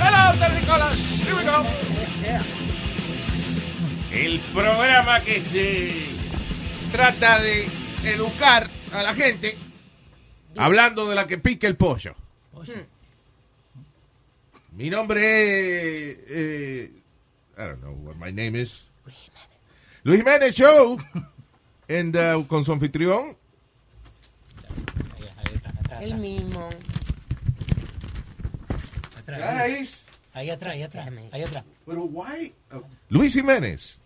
Hello, Terricolas. Here we go. El programa que se trata de educar a la gente hablando de la que pica el pollo. Mi nombre es. eh, I don't know what my name is. Luis Jiménez Show. And, uh, con su anfitrión. El mismo. Guys. Ahí atrás, ahí atrás, ahí atrás. Pero why? Oh. Luis Jiménez.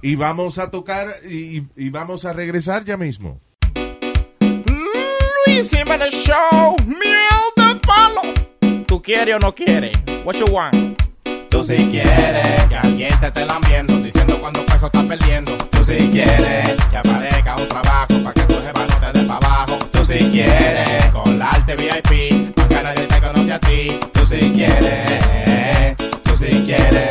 Y vamos a tocar y, y vamos a regresar ya mismo. Luis Jiménez Show, miel de palo. ¿Tú quieres o no quieres? What you want? Tú si quieres que alguien te esté lambiendo, diciendo cuánto peso estás perdiendo. Tú si quieres que aparezca un trabajo para que tu jefa no te dé para abajo. Tú si quieres Tú si quieres, tú si quieres,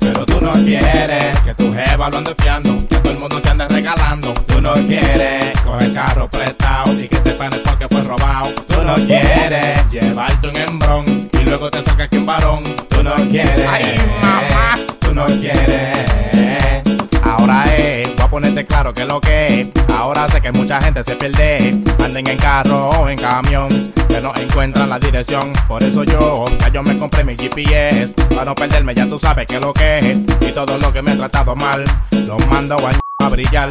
pero tú no quieres que tu jefa lo ande fiando, que todo el mundo se ande regalando. Tú no quieres coger carro prestado y que te panes porque fue robado. Tú no quieres llevarte un embrón y luego te sacas que un varón. Tú no quieres, ay mamá, tú no quieres. Ahora es, ponerte claro que lo que es. Ahora sé que mucha gente se pierde. Anden en carro o en camión, que no encuentran la dirección. Por eso yo, ya yo me compré mi GPS. Para no perderme, ya tú sabes que lo que es. Y todo lo que me he tratado mal, lo mando a brillar.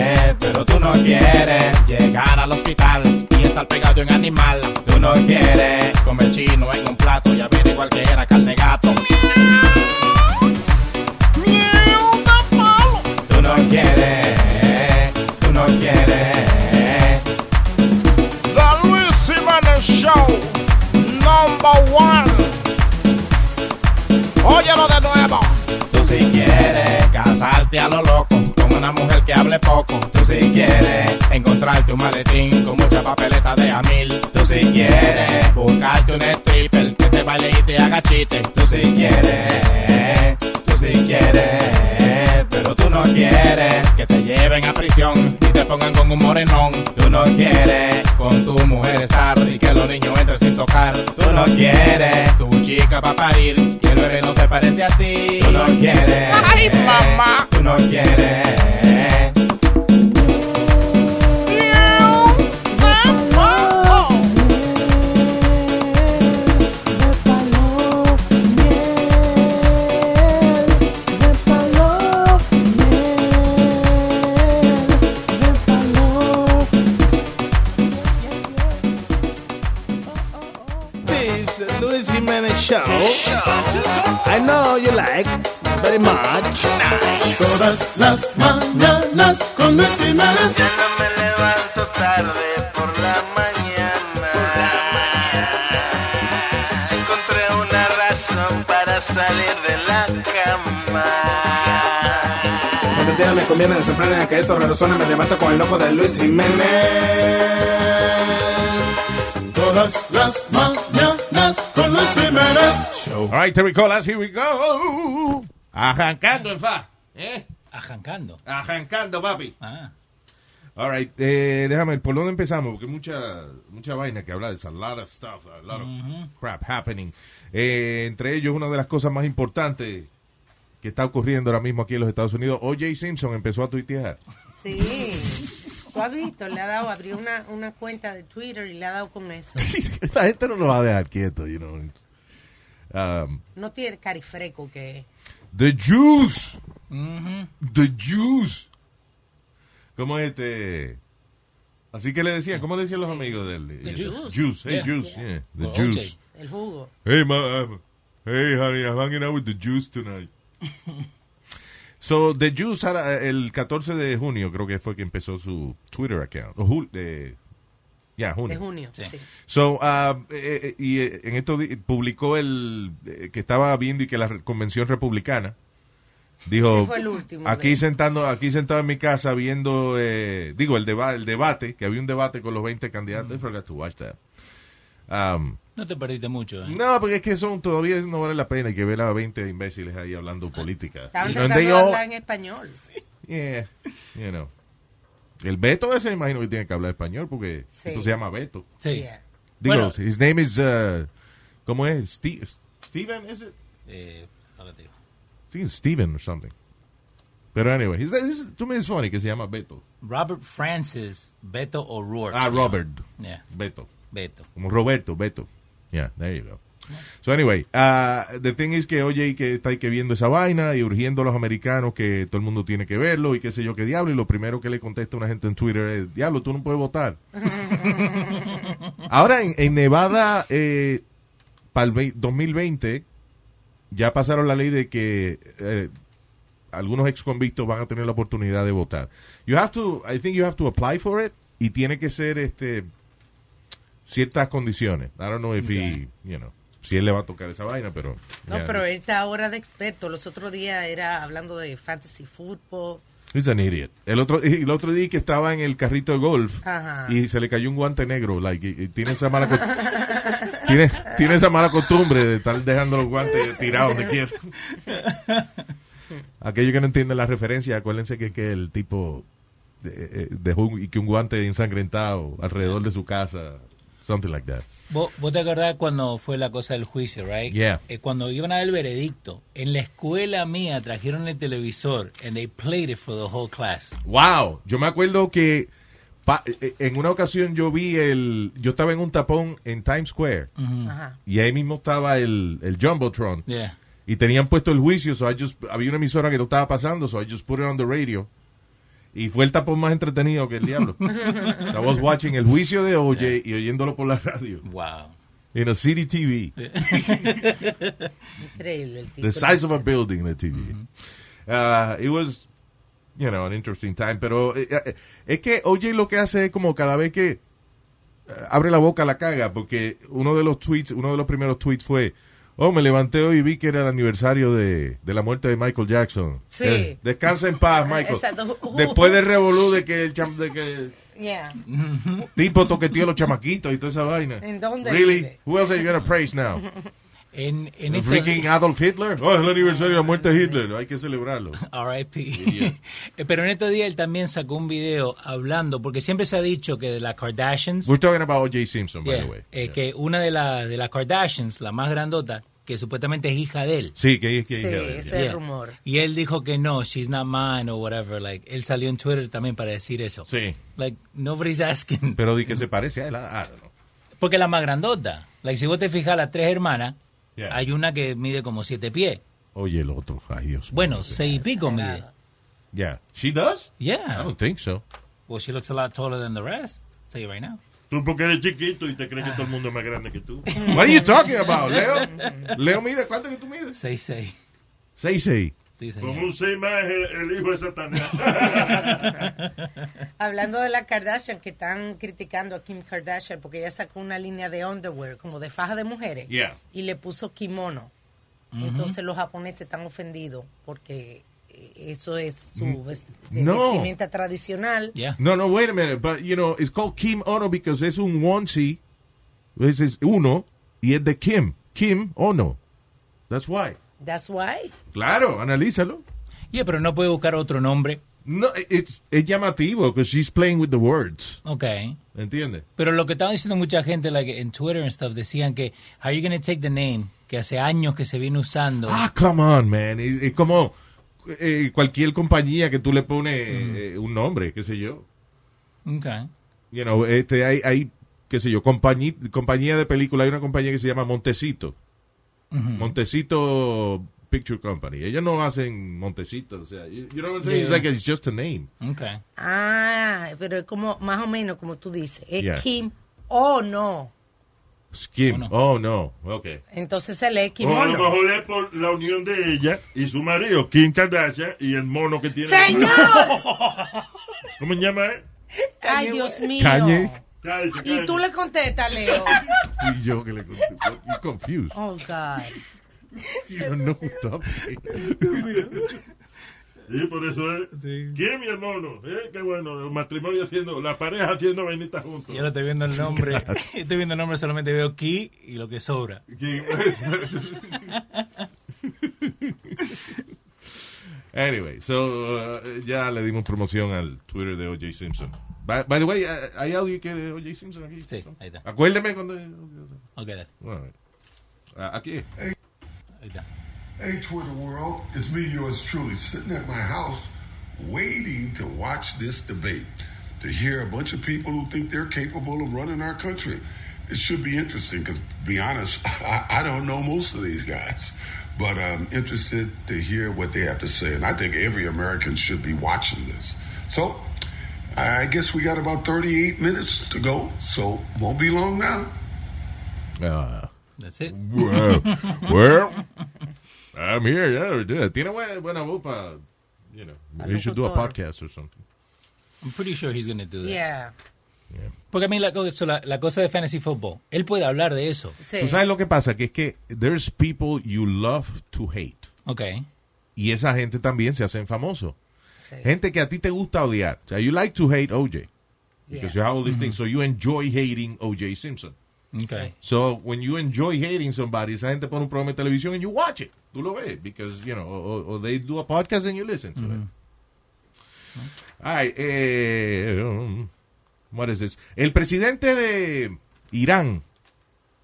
pero tú no quieres llegar al hospital y estar pegado en animal. Tú no quieres comer chino en un plato y averiguar que era carne gato. Tú no quieres, tú no quieres. The Luis Jimenez Show, number one. Óyelo casarte a lo loco con una mujer que hable poco. Tú si quieres encontrarte un maletín con mucha papeleta de a mil. Tú si quieres buscarte un stripper que te baile y te haga chiste. Tú si quieres, tú si quieres, pero tú no quieres que te lleven a prisión y te pongan con un morenón. Tú no quieres con tu mujer estar y que los niños entren sin tocar. Tú no quieres tu chica va a parir y el bebé no se parece a ti. Tú no quieres, ay mamá, no quieres. Luis Jimenez Show. I know you like very much. Todas las mañanas con Luis Jiménez. me levanto tarde por la mañana. Encontré una razón para salir de la cama. Cuando el me conviene de sembrar en que esto resuena, me levanto con el loco de Luis Jiménez. Todas las mañanas con Luis Jiménez. All right, Terricolas, here we go. Arrancando en fa. ¿Eh? Arrancando. Arrancando, papi. Ah. All right, eh, déjame, ¿por dónde empezamos? Porque mucha, mucha vaina que hablar. There's a lot of stuff, a lot of crap happening. Eh, entre ellos, una de las cosas más importantes que está ocurriendo ahora mismo aquí en los Estados Unidos, O.J. Simpson empezó a tuitear. Sí. Tú has visto, le ha dado, abrió una, una cuenta de Twitter y le ha dado con eso. La gente no lo va a dejar quieto, you know. Um, No tiene carifreco que... the Jews. The Jews. ¿Cómo es este? Así que le decían, ¿cómo decían los amigos de él? The Jews. Jews, hey Yeah. Jews, Yeah. yeah, the Well, Jews. OJ. El jugo. Hey, ma, um, hey, honey, I'm hanging out with the Jews tonight. so, the Jews, el 14 de junio creo que fue que empezó su Twitter account. O jul- eh, ya, junio. De junio, sí. So, ah, eh, eh, y eh, en esto publicó el eh, que estaba viendo y que la convención republicana dijo fue el último aquí sentando aquí sentado en mi casa viendo eh, digo el deba el debate que había un debate con los 20 candidatos I forgot to watch that Um, No te perdiste mucho. ¿eh? no porque es que son todavía no vale la pena que ver a 20 imbéciles ahí hablando política Estaban tratando de hablar en español. yeah, you know. El Beto ese imagino que tiene que hablar español porque Sí. esto se llama Beto Sí. Yeah. Digo, Bueno. his name is, uh, ¿cómo es? Steve, Steven, is it? Eh, ahora te digo. I think it's Steven or something. Pero anyway, he's, he's- to me it's funny que se llama Beto. Robert Francis Beto O'Rourke. Ah. Robert. Yeah, Beto. Beto. Como Roberto, Beto. Yeah, there you go. So anyway, uh, the thing is que oye y que está ahí que viendo esa vaina y urgiendo a los americanos que todo el mundo tiene que verlo y qué sé yo qué diablo y lo primero que le contesta una gente en Twitter es, diablo, tú no puedes votar. Ahora en, en Nevada, eh, para el vei- 2020, ya pasaron la ley de que eh, algunos ex convictos van a tener la oportunidad de votar. You have to, I think you have to apply for it y tiene que ser este ciertas condiciones. I don't know if he, you know, si él le va a tocar esa vaina, pero No, pero él está ahora de experto. Los otros días era hablando de fantasy football. He's an idiot. El otro, el otro día que estaba en el carrito de golf Ajá. y se le cayó un guante negro, like, y, y tiene esa mala tiene, tiene esa mala costumbre de estar dejando los guantes tirados donde quiera. Aquellos que no entienden la referencia, acuérdense que, que el tipo eh, eh, dejó un, y que un guante ensangrentado alrededor de su casa, something like that. ¿Vos, vos te acordás cuando fue la cosa del juicio, right? Yeah. Eh, cuando iban a dar el veredicto, en la escuela mía trajeron el televisor and they played it for the whole class. Wow, yo me acuerdo que pa- eh, en una ocasión yo vi el, yo estaba en un tapón en Times Square Ajá. y ahí mismo estaba el, el Jumbotron Yeah. y tenían puesto el juicio, so I just, había una emisora que lo estaba pasando, so I just put it on the radio y fue el tapón más entretenido que el diablo. I was watching el juicio de OJ y oyéndolo por la radio. Wow. In a city TV. Increíble el tipo. the size of a building, the TV. Uh, it was, you know, an interesting time. Pero eh, eh, es que OJ lo que hace es como cada vez que eh, abre la boca la caga, porque uno de los tweets, uno de los primeros tweets fue, oh, me levanté hoy y vi que era el aniversario de, de la muerte de Michael Jackson. Sí. Eh, descansa en paz, Michael. Exacto. Después del revolú de que el cham- de que Yeah. tipo toqueteó a los chamaquitos y toda esa vaina. ¿En dónde Really? vive? Who else are you gonna praise now? En, en ¿El esta- freaking Adolf Hitler? Oh, es el aniversario de la muerte de Hitler. Hay que celebrarlo. R.I.P. Eh, Pero en estos días él también sacó un video hablando, porque siempre se ha dicho que de las Kardashians, We're talking about O.J. Simpson, by yeah, the way. eh, Yeah. que una de, la, de las Kardashians, la más grandota, que supuestamente es hija de él. Sí, que, que Sí, que- ese es Yeah. el rumor. Y él dijo que no, she's not mine or whatever. Like, él salió en Twitter también para decir eso. Sí. Like, nobody's asking. Pero di que se parece a él. Porque la más grandota. Like, si vos te fijas, las tres hermanas, Yeah. Hay una que mide como siete pies. Oye, el otro, ay Dios. Bueno, seis y pico mide. Yeah. She does? Yeah. I don't think so. Well, she looks a lot taller than the rest. I'll tell you right now. Tú porque eres chiquito y te crees que todo el mundo es más grande que tú. What are you talking about, Leo? Leo mide, ¿cuánto que tú mides? 6'6". 6'6". Sí, Como señor. un seis más el, el hijo de Satanás. Hablando de la Kardashian, que están criticando a Kim Kardashian porque ella sacó una línea de underwear, como de faja de mujeres, Yeah. y le puso kimono. Entonces los japoneses están ofendidos porque eh, eso es su vest- de no. vestimenta tradicional. Yeah. No, no, wait a minute. But, you know, it's called Kim Ono because es un onesie. Es uno y es de Kim. Kim Ono. That's why. That's why. Claro, analízalo. Yeah, pero no puede buscar otro nombre. No, it's, es llamativo because she's playing with the words. Ok. ¿Entiendes? Pero lo que estaban diciendo mucha gente, like, en Twitter and stuff, decían que, how you gonna take the name que hace años que se viene usando? Ah, come on, man. Es, como, eh, cualquier compañía que tú le pones eh, un nombre, qué sé yo. Okay. You know, este, hay, hay, qué sé yo, compañía, compañía de película, hay una compañía que se llama Montecito. Montecito Picture Company. Ellos no hacen Montecito, o sea, you, you know what I'm saying? It's like it's just a name. Okay. Ah, pero es como, más o menos como tú dices. Es Yeah. Kim o no. Skim. Oh, no. Okay. Entonces se lee O a lo mejor es por la unión de ella y su marido, Kim Kardashian, y el mono que tiene. ¡Señor! ¿Cómo se llama? eh? Ay, Dios mío. Kanye. Cállese, Y cállese. tú le contestas, Leo. Fui yo que le conté. You're confused. Oh, God. You don't know talking. Sí, por eso es. Kim y el mono. Eh, qué bueno. El matrimonio haciendo, la pareja haciendo vainitas juntos. Yo ahora estoy viendo el nombre. estoy viendo el nombre, solamente veo Key y lo que sobra. Anyway, so uh, ya le dimos promoción al Twitter de O.J. Simpson. By, by the way, uh, ¿hay audio que de O.J. Simpson aquí? Sí, ahí está. Acuérdeme cuando... Ok, dale. All right. Ah, aquí. Ahí está. Hey, Twitter world, it's me, yours truly, sitting at my house waiting to watch this debate, to hear a bunch of people who think they're capable of running our country. It should be interesting because, to be honest, I, I don't know most of these guys, but I'm interested to hear what they have to say. And I think every American should be watching this. So, I guess we got about 38 minutes to go, so won't be long now. That's it. Well, well, I'm here. Yeah, yeah. Tiene buena, voz para, you know, he should do a podcast or something. I'm pretty sure he's going to do that. Yeah. Porque a mí la, cosa- la, la cosa de fantasy football, él puede hablar de eso. Sí. Tú sabes lo que pasa, que es que there's people you love to hate. Ok. Y esa gente también se hacen famosos. Sí. Gente que a ti te gusta odiar. O sea, you like to hate OJ. Because you Yeah. have all these things. So you enjoy hating OJ Simpson. Okay. So when you enjoy hating somebody, esa gente pone un programa de televisión and you watch it. Tú lo ves. Because, you know, or, or they do a podcast and you listen to it. All right, eh, um, what is this? El presidente de Irán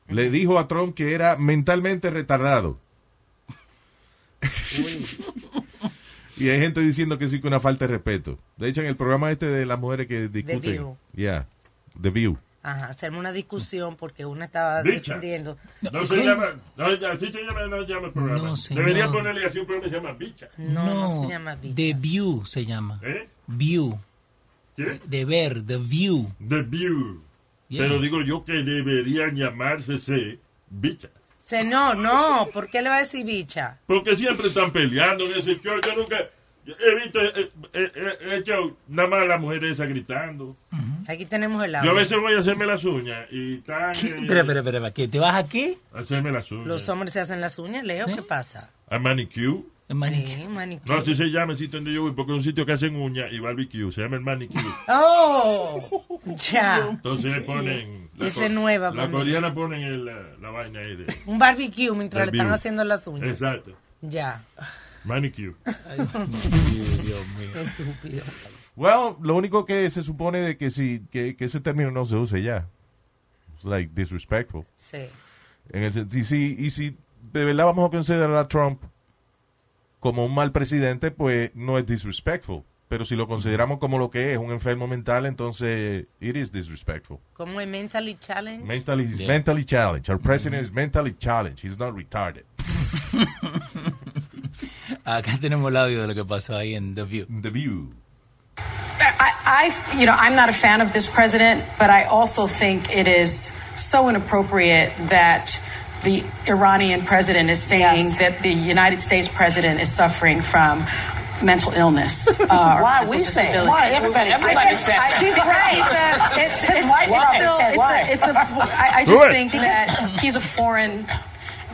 le dijo a Trump que era mentalmente retardado. y hay gente diciendo que sí que una falta de respeto. De hecho, en el programa este de las mujeres que discuten. View. Yeah, The View. Ajá, hacerme una discusión porque una estaba defendiendo. No se llama, no, ya, así se llama, no se llama el programa. No, señor. Debería ponerle así un programa que se llama Bicha. No, no, se llama bicha. The View se llama. ¿Eh? View. ¿Qué? De ver, The View. The View. Yeah. Pero digo yo que deberían llamarse se Bicha. Se, no, no, ¿por qué le va a decir bicha? Porque siempre están peleando en ese show. Yo nunca he visto eh, eh, eh, he hecho nada más las mujeres esas gritando. Aquí tenemos el Yo a audio. veces voy a hacerme las uñas y eh, Espera, espera, espera. ¿Qué? ¿Te vas a qué? a hacerme las uñas. Los hombres se hacen las uñas, Leo, ¿qué pasa? A manicure. El manicure. Sí, manicure. No, así se llama el sitio donde yo voy, porque es un sitio que hacen uñas y barbecue. Se llama el manicure. ¡Oh! Ya. Entonces ponen. Esa es nueva La coreana ponen el, la, la vaina ahí de. Un barbecue mientras le están haciendo las uñas. Exacto. Ya. Manicure. Dios mío. Qué estúpido. Well, lo único que se supone de que si que, que ese término no se use ya. It's like disrespectful. Sí. En el, y, si, y si de verdad vamos a considerar a Trump como un mal presidente, pues no es disrespectful. Pero si lo consideramos como lo que es, un enfermo mental, entonces it is disrespectful. ¿Cómo es mentally challenge? Mentally, he's Yeah. mentally challenged. Our president is mentally challenged. He's not retarded. Acá tenemos el audio de lo que pasó ahí en The View. The View. I, I, you know, I'm not a fan of this president, but I also think it is so inappropriate that the Iranian president is saying that the United States president is suffering from mental illness. Uh, Why mental we say. Why? Everybody- everybody says that. She's right. It's, it's, it's, Why? it's Why? it's, a, it's a, I, I Do just it. think that he's a foreign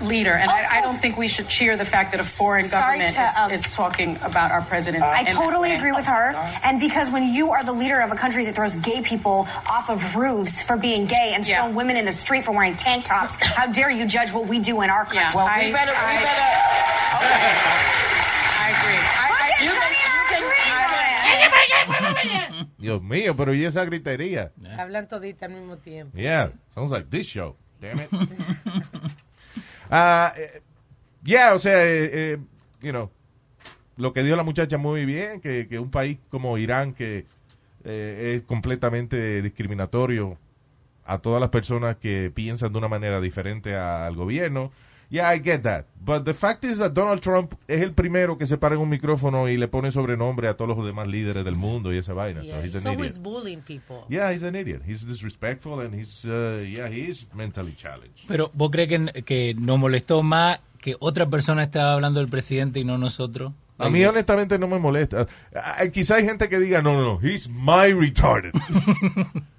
leader, and I, I don't think we should cheer the fact that a foreign government to, um, is, is talking about our president. I totally way. agree with her. And because when you are the leader of a country that throws gay people off of roofs for being gay and throw women in the street for wearing tank tops, how dare you judge what we do in our country? Yeah. Well, we better- we better- I agree. Dios mío, pero ¿y esa gritería? Hablan todita al mismo tiempo. Yeah, sounds like this show. Damn it. Eh, yeah, o sea, eh, eh, you know, lo que dijo la muchacha muy bien, que, que un país como Irán, que eh, es completamente discriminatorio a todas las personas que piensan de una manera diferente al gobierno. Yeah, I get that. But the fact is that Donald Trump es el primero que se para en un micrófono y le pone sobrenombre a todos los demás líderes del mundo y esa vaina. Yeah, so he's he's an always idiot. bullying people. Yeah, he's an idiot. He's disrespectful and he's, uh, yeah, he is mentally challenged. Pero vos crees que, que nos molestó más que otra persona estaba hablando del presidente y no nosotros? A mí honestamente no me molesta. Ah, Quizá hay gente que diga, no, no, no, he's my retarded.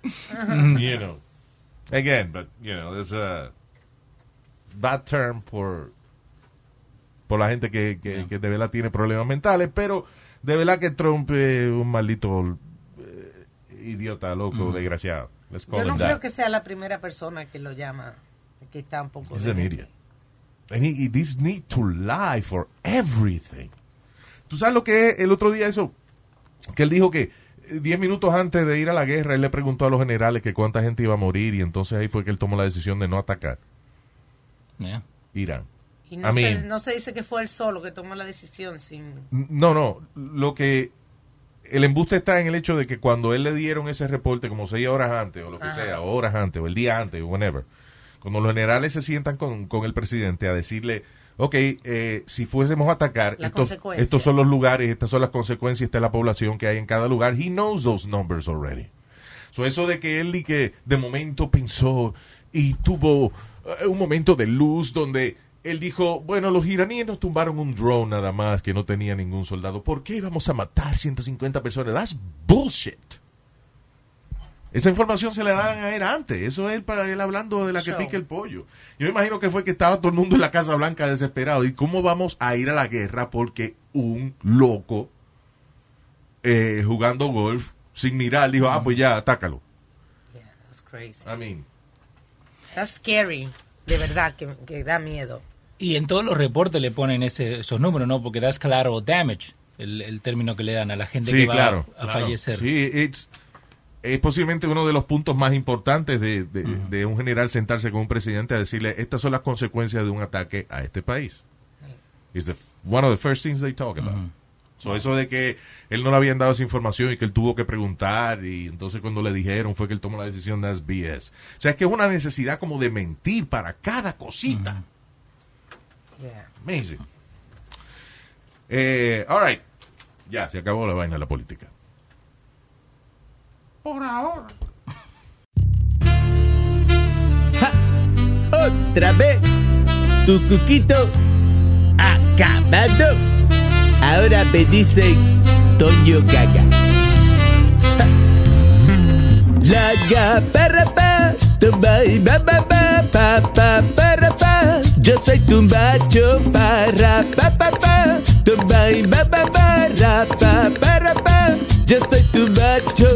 you know. Again, but, you know, there's a bad term por, por la gente que, que, que de verdad tiene problemas mentales, pero de verdad que Trump es un maldito eh, idiota, loco, desgraciado. Let's call Yo no creo que sea la primera persona que lo llama, que está un poco... He's an idiot. And he, he this need to lie for everything. ¿Tú sabes lo que es el otro día eso? Que él dijo que eh, 10 minutos antes de ir a la guerra, él le preguntó a los generales que cuánta gente iba a morir y entonces ahí fue que él tomó la decisión de no atacar Yeah. Irán. Y no, I se, mean- no se dice que fue él solo que tomó la decisión sin... No, no, lo que el embuste está en el hecho de que cuando él le dieron ese reporte como seis horas antes o lo que Ajá. sea, o horas antes o el día antes, whenever, cuando los generales se sientan con, con el presidente a decirle, ok, eh, si fuésemos a atacar, estos, son los lugares, estas son las consecuencias, esta es la población que hay en cada lugar, he knows those numbers already. So eso de que él y que de momento pensó y tuvo un momento de luz donde él dijo, bueno, los iraníes nos tumbaron un drone nada más que no tenía ningún soldado. ¿Por qué íbamos a matar 150 personas? That's bullshit. Esa información se le daban a él antes. Eso es él para él hablando de la que Show. pica el pollo. Yo me imagino que fue que estaba todo el mundo en la Casa Blanca desesperado. ¿Y cómo vamos a ir a la guerra porque un loco eh, jugando golf sin mirar dijo, ah, pues ya, atácalo? That's crazy. I mean, That's scary. De verdad, que, que da miedo. Y en todos los reportes le ponen ese, esos números, ¿no? Porque das claro damage, el, el término que le dan a la gente que va a- a, claro. fallecer. Sí, it's- es posiblemente uno de los puntos más importantes de, de- de un general sentarse con un presidente a decirle, estas son las consecuencias de un ataque a este país. It's the, one of the first things they talk about. So, eso de que él no le habían dado esa información y que él tuvo que preguntar y entonces cuando le dijeron fue que él tomó la decisión de BS. O sea, es que es una necesidad como de mentir para cada cosita. Yeah. Amazing. Eh, all right. Ya, se acabó la vaina de la política. Por ahora. Otra vez, tu cuquito acabado. Ahora me dicen Toño Gaga. La ga para pa, tumba y ba ba ba pa pa para pa. Yo soy tu macho para pa pa pa, tumba y ba ba ba ra, pa para pa. Yo soy tu macho,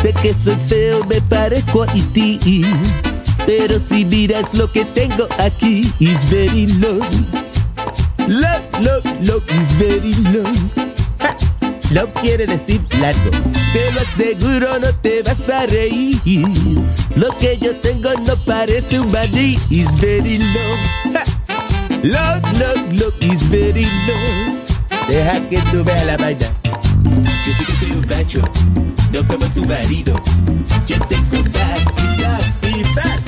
sé que soy feo, me parezco a ti. Pero si miras lo que tengo aquí, is very low. Low, low, low, is very low. Ja. Quiere decir largo. Te lo aseguro, no te vas a reír. Lo que yo tengo no parece un maní. Is very low. Ja. Low, low, low, is very low. Deja que tú veas la vaina. Yo sé que soy un macho, no como tu marido. Yo tengo más y más.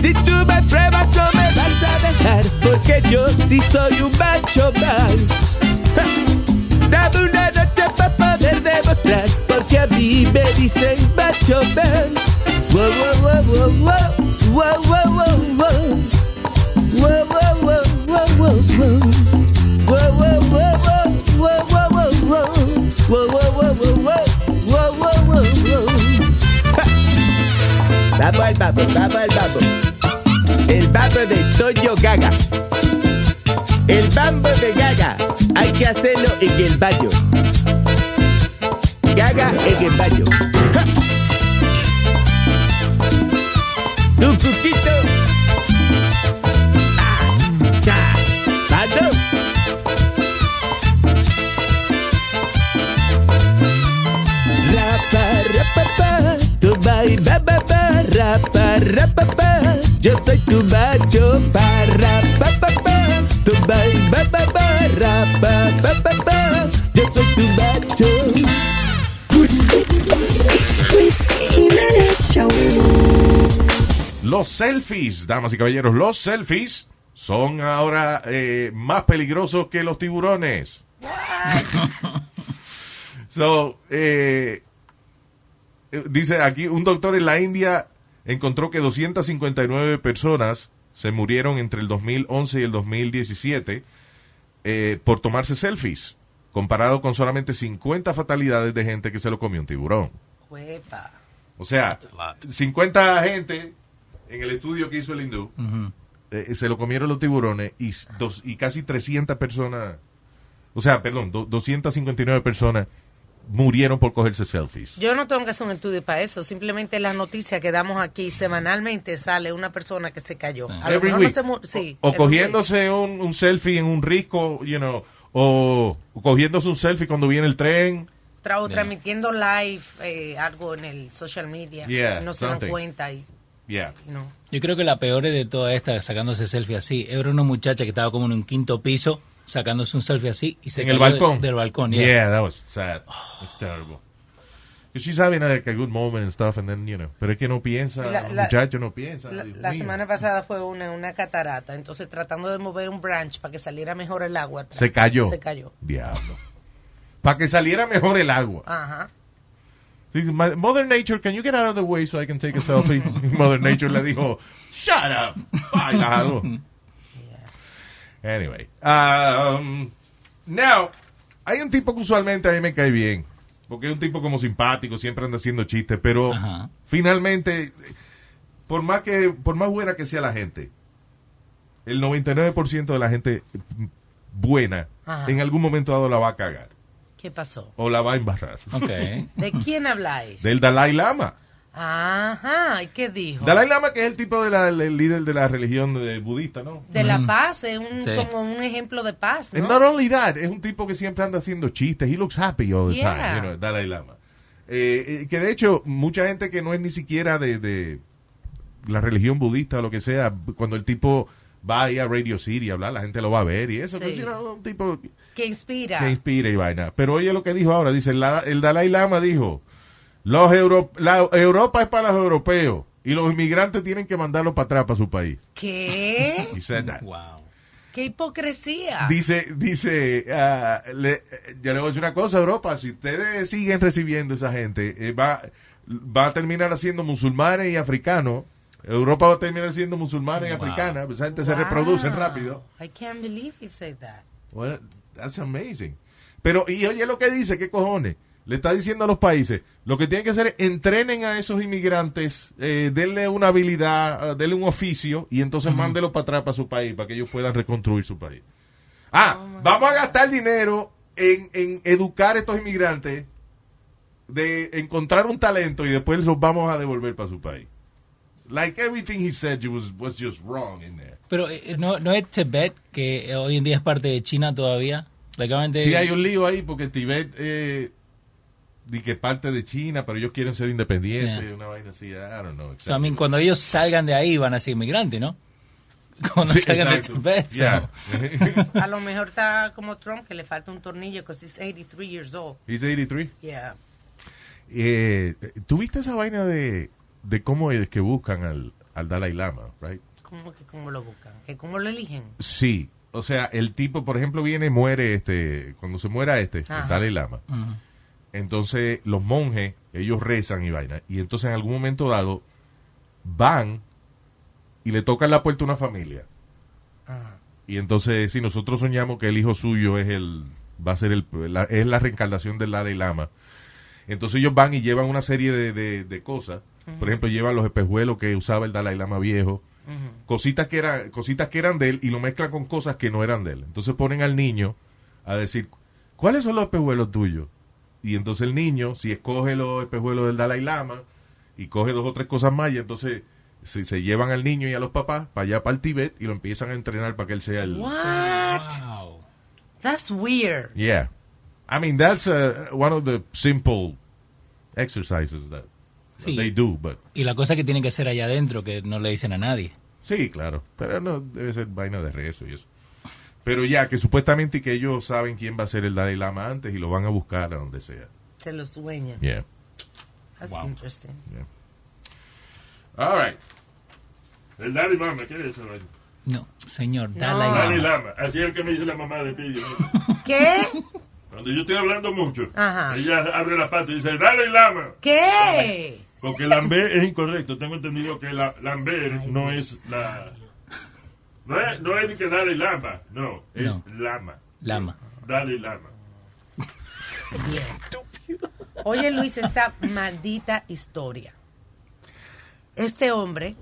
Si tú me pruebas no me vas a bad, porque yo sí soy un macho mal. Dame una noche para poder demostrar, porque a mí me dicen macho mal. Wow, wow, wow, wow, wow, wow, wow, wow. Wow, wow, wow, wow, wow, wow. Wow, wow, wow, wow, wow, wow, wow. Wow, wow, wow, wow, wow, wow, wow, wow. Bubble, bubble, bubble, bubble. El babo de Toño Gaga. El bambo de Gaga. Hay que hacerlo en el baño. Gaga en el baño. Yo soy tu macho para pa pa pa, tu ba ba pa pa pa pa. Yo soy tu macho. Luis Jiménez Show. Los selfies, damas y caballeros, los selfies son ahora eh, más peligrosos que los tiburones. so, eh, eh, dice aquí un doctor en la India encontró que 259 personas se murieron entre el 2011 y el 2017 eh, por tomarse selfies, comparado con solamente 50 fatalidades de gente que se lo comió un tiburón. Huepa. O sea, 50 gente en el estudio que hizo el hindú eh, se lo comieron los tiburones y, dos, y casi 300 personas, o sea, perdón, do- 259 personas murieron por cogerse selfies. Yo no tengo que hacer un estudio para eso. Simplemente la noticia que damos aquí semanalmente sale una persona que se cayó. A lo Every mejor no se mu- sí, O every cogiéndose un, un selfie en un risco, you know, o, o cogiéndose un selfie cuando viene el tren. Tra- o transmitiendo live eh, algo en el social media. Yeah, no se dan something. cuenta y Yeah. no. Yo creo que la peor de toda esta, sacándose selfie así, era una muchacha que estaba como en un quinto piso, sacándose un selfie así y se en el de- balcón. del balcón. Yeah, yeah. that was sad. It's terrible. Y She's having like a good moment and stuff, and then, you know, pero es que no piensa, La- el la- muchacho no piensa. La, semana pasada fue una, una catarata, entonces tratando de mover un branch para que saliera mejor el agua. Se cayó. Se cayó. Diablo. Para que saliera mejor el agua. Ajá. Sí, Mother Nature, can you get out of the way so I can take a selfie? Mother Nature le dijo, shut up. Anyway. Um, now, hay un tipo que usualmente a mí me cae bien. Porque es un tipo como simpático, siempre anda haciendo chistes, pero finalmente, por más que, por más buena que sea la gente, el 99% de la gente buena, Ajá. en algún momento dado la va a cagar. ¿Qué pasó? O la va a embarrar. ¿De quién habláis? Del Dalai Lama. Ajá, ¿y qué dijo? Dalai Lama, que es el tipo de la, el líder de la religión de- budista, ¿no? De la paz, es un, Sí. como un ejemplo de paz, And ¿no? not only that, es un tipo que siempre anda haciendo chistes. He looks happy all the Yeah. time, you know, Dalai Lama. Eh, eh, que de hecho, mucha gente que no es ni siquiera de, de la religión budista o lo que sea, cuando el tipo va ahí a Radio City a hablar, la gente lo va a ver y eso. Sí. pues, you know, un tipo Que inspira. que inspira y vaina. Pero oye lo que dijo ahora, dice, la- el Dalai Lama dijo, los Euro- la Europa es para los europeos y los inmigrantes tienen que mandarlos para atrás, para su país. ¿Qué? He said that. ¡Qué hipocresía! Dice, dice, ah, le- yo le voy a decir una cosa, Europa, si ustedes siguen recibiendo esa gente, eh, va, va a terminar haciendo musulmanes y africanos. Europa va a terminar siendo musulmanes y Wow. africanas. pues Esa gente se Wow. reproducen rápido. I can't believe he said that. Well, that's amazing. Pero, y oye lo que dice, ¿qué cojones? Le está diciendo a los países, lo que tienen que hacer es entrenen a esos inmigrantes, eh, denle una habilidad, eh, denle un oficio y entonces mándelos para atrás para su país, para que ellos puedan reconstruir su país. Ah, vamos a gastar dinero en, en educar a estos inmigrantes, de encontrar un talento y después los vamos a devolver para su país. Like everything he said was, was just wrong in there. Pero eh, no, no es Tibet, que eh, hoy en día es parte de China todavía. Legalmente. Sí, hay un lío ahí porque Tibet eh, di que parte de China, pero ellos quieren ser independientes, Yeah. una vaina así, I don't know. O sea, I mean, cuando ellos salgan de ahí van a ser inmigrantes, ¿no? Cuando Sí, salgan exacto. de Tibet. so- Yeah. A lo mejor está como Trump, que le falta un tornillo, because he's 83 years old. He's 83. Yeah. Eh, ¿Tuviste esa vaina de, de cómo es que buscan al, al Dalai Lama, right? ¿Cómo que cómo lo buscan? ¿Que cómo lo eligen? Sí, o sea, el tipo, por ejemplo, viene, muere este, cuando se muera este, Ajá. el Dalai Lama. Entonces, los monjes, ellos rezan y vaina. Y entonces, en algún momento dado, van y le tocan la puerta a una familia. Y entonces, si nosotros soñamos que el hijo suyo es el, va a ser el, la, es la reencarnación del Dalai Lama. Entonces ellos van y llevan una serie de, de- de cosas. Por ejemplo, llevan los espejuelos que usaba el Dalai Lama viejo. Cositas que eran, cositas que eran de él y lo mezclan con cosas que no eran de él. Entonces ponen al niño a decir, ¿cuáles son los espejuelos tuyos? Y entonces el niño, si escoge los espejuelos del Dalai Lama y coge dos o tres cosas más, y entonces se, se llevan al niño y a los papás para allá, para el Tíbet, y lo empiezan a entrenar para que él sea el... What? That's weird. Yeah. I mean, that's uh, one of the simple exercises that, that Sí. they do, but... Y la cosa que tienen que hacer allá adentro, que no le dicen a nadie. Sí, claro. Pero no debe ser vaina de rezo y eso. Pero ya, que supuestamente que ellos saben quién va a ser el Dalai Lama antes y lo van a buscar a donde sea. Se lo sueñan. Yeah. That's Wow. interesting. All right. El Dalai Lama, ¿qué es eso? No, señor, No. Dalai Dalai Lama. Lama. Así es el que me dice la mamá de Pidi. ¿no? ¿Qué? Cuando yo estoy hablando mucho, Ajá. ella abre la pata y dice, Dalai Lama. ¿Qué? Porque Lambert es incorrecto. Tengo entendido que la, Lambert no es la... No es, no es ni que Dalai Lama, no, es Lama. Lama. Dalai Lama. Oye, Luis, esta maldita historia. Este hombre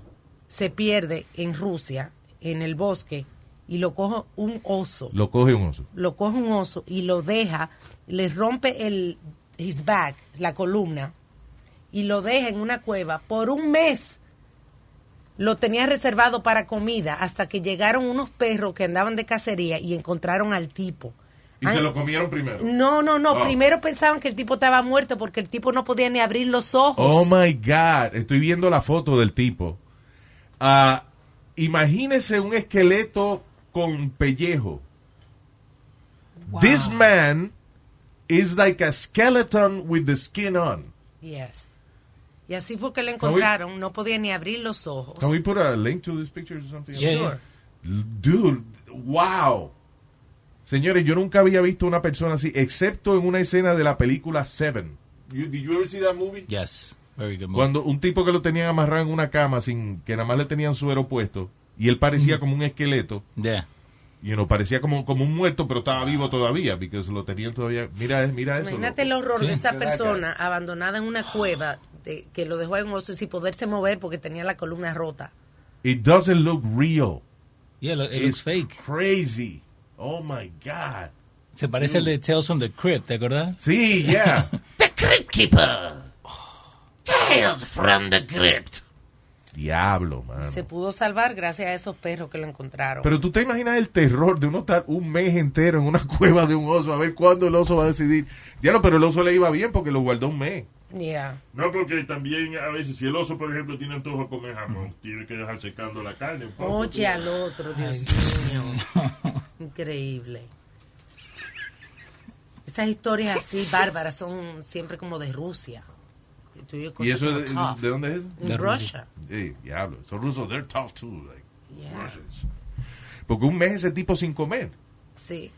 se pierde en Rusia, en el bosque, y lo coge un oso. Lo coge un oso. Lo coge un oso y lo deja, le rompe el his back, la columna, y lo deja en una cueva por un mes. Lo tenía reservado para comida hasta que llegaron unos perros que andaban de cacería y encontraron al tipo. Y Ay, se lo comieron primero. no, no, no. Oh. Primero pensaban que el tipo estaba muerto porque el tipo no podía ni abrir los ojos. Oh my God. Estoy viendo la foto del tipo. Ah, imagínese un esqueleto con pellejo. This man is like a skeleton with the skin on. Yes. Y así fue que le we- encontraron. No podía ni abrir los ojos. Can we put a link to this picture or something? Yeah, Sure. Dude, wow. Señores, yo nunca había visto una persona así, excepto en una escena de la película Seven. You- did you ever see that movie? Yes, very good movie. Cuando un tipo que lo tenían amarrado en una cama sin que nada más le tenían suero puesto y él parecía como un esqueleto. Yeah. Y no parecía como, como un muerto, pero estaba vivo todavía, porque lo tenían todavía. Mira, mira eso. Imagínate el loco. horror de Sí. esa Mira acá. persona abandonada en una cueva de, que lo dejó en un oso sin poderse mover porque tenía la columna rota. It doesn't look real. Yeah, it It's looks fake. Crazy. Oh my God. Se parece al de Tales from the Crypt, ¿te acordás? Sí, yeah. The Crypt Keeper. Tales from the Crypt. Diablo, man. Se pudo salvar gracias a esos perros que lo encontraron. Pero tú te imaginas el terror de uno estar un mes entero en una cueva de un oso a ver cuándo el oso va a decidir. Diablo, pero el oso le iba bien porque lo guardó un mes. Yeah. No, porque también a veces, si el oso, por ejemplo, tiene antojo de comer jamón, tiene que dejar secando la carne un poco. Oye al otro, Dios mío. Increíble. Esas historias así bárbaras son siempre como de Rusia. ¿Y eso de, de dónde es eso? En Russia. Sí, diablo. Esos rusos, they're tough too. Like, Yeah. Russians. Porque un mes ese tipo sin comer. Sí.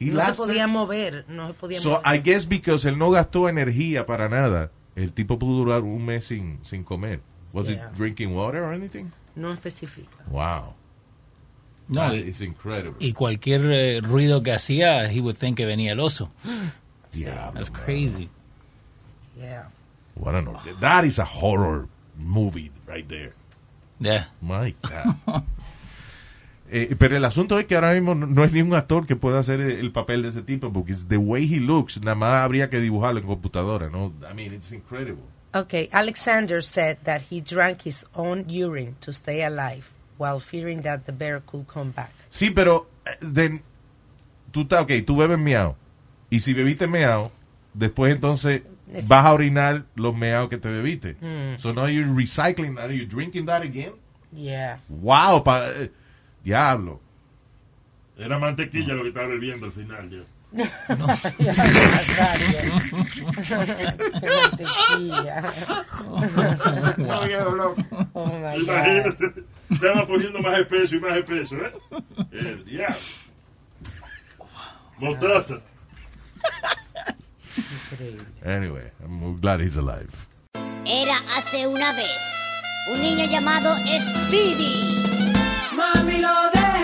He no lasted- se podía mover, no se podía So, mover. I guess because él no gastó energía para nada, el tipo pudo durar un mes sin, sin comer. Was Yeah. it drinking water or anything? No especifica. Wow. No, That y- is incredible. Y cualquier eh, ruido que hacía, he would think que venía el oso. Diablo, That's man. crazy. Yeah. What an- that is a horror movie right there. Yeah. My God. Eh, pero el asunto es que ahora mismo no, no es ni un actor que pueda hacer el, el papel de ese tipo, porque it's the way he looks, nada más habría que dibujarlo en computadora, ¿no? I mean, it's incredible. Okay, Alexander said that he drank his own urine to stay alive while fearing that the bear could come back. Sí, pero eh, then, tú ok, tú bebes meao, y si bebiste meao, después entonces Es- vas a orinar los meados que te bebiste. Mm. So now you're recycling that, are you drinking that again? Yeah. Wow, pa, eh, diablo. Era mantequilla lo que estaba bebiendo al final. Ya. Oh my Imagínate, se va poniendo más espeso y más espeso, ¿eh? El diablo. Mostaza. Anyway, I'm glad he's alive. Era hace una vez un niño llamado Speedy. Mami lo dejo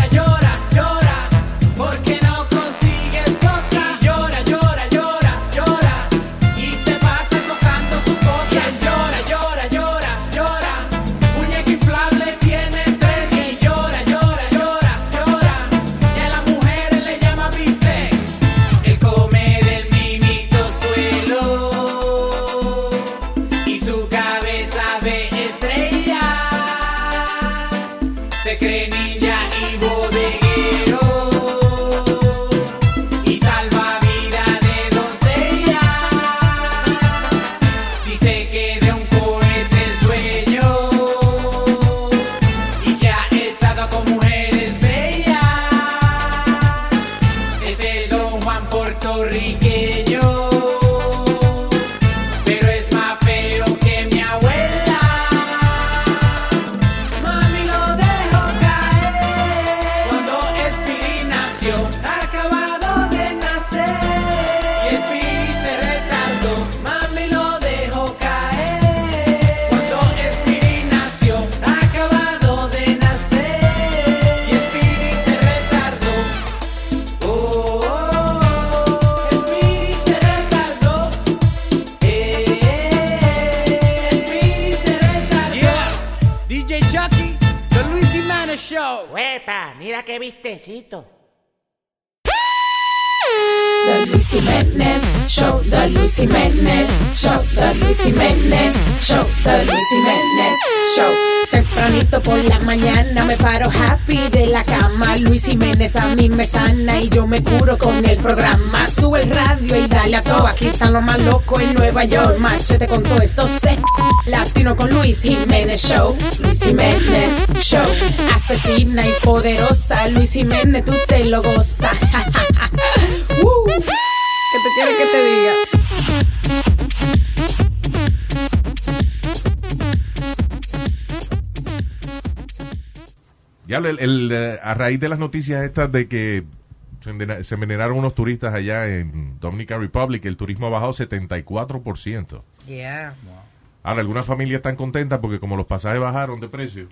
Luis Jiménez Show. Tempranito por la mañana me paro happy de la cama. Luis Jiménez a mí me sana y yo me curo con el programa. Sube el radio y dale a todo. Aquí están los más locos en Nueva York. Machete con todo esto se latino con Luis Jiménez Show. Luis Jiménez Show. Asesina y poderosa. Luis Jiménez, tú te lo gozas. ¿Qué te quiere que te diga? Ya el, el, eh, a raíz de las noticias estas de que se envenenaron unos turistas allá en Dominican Republic, el turismo ha bajado 74%. Yeah. Ahora, algunas familias están contentas porque como los pasajes bajaron de precio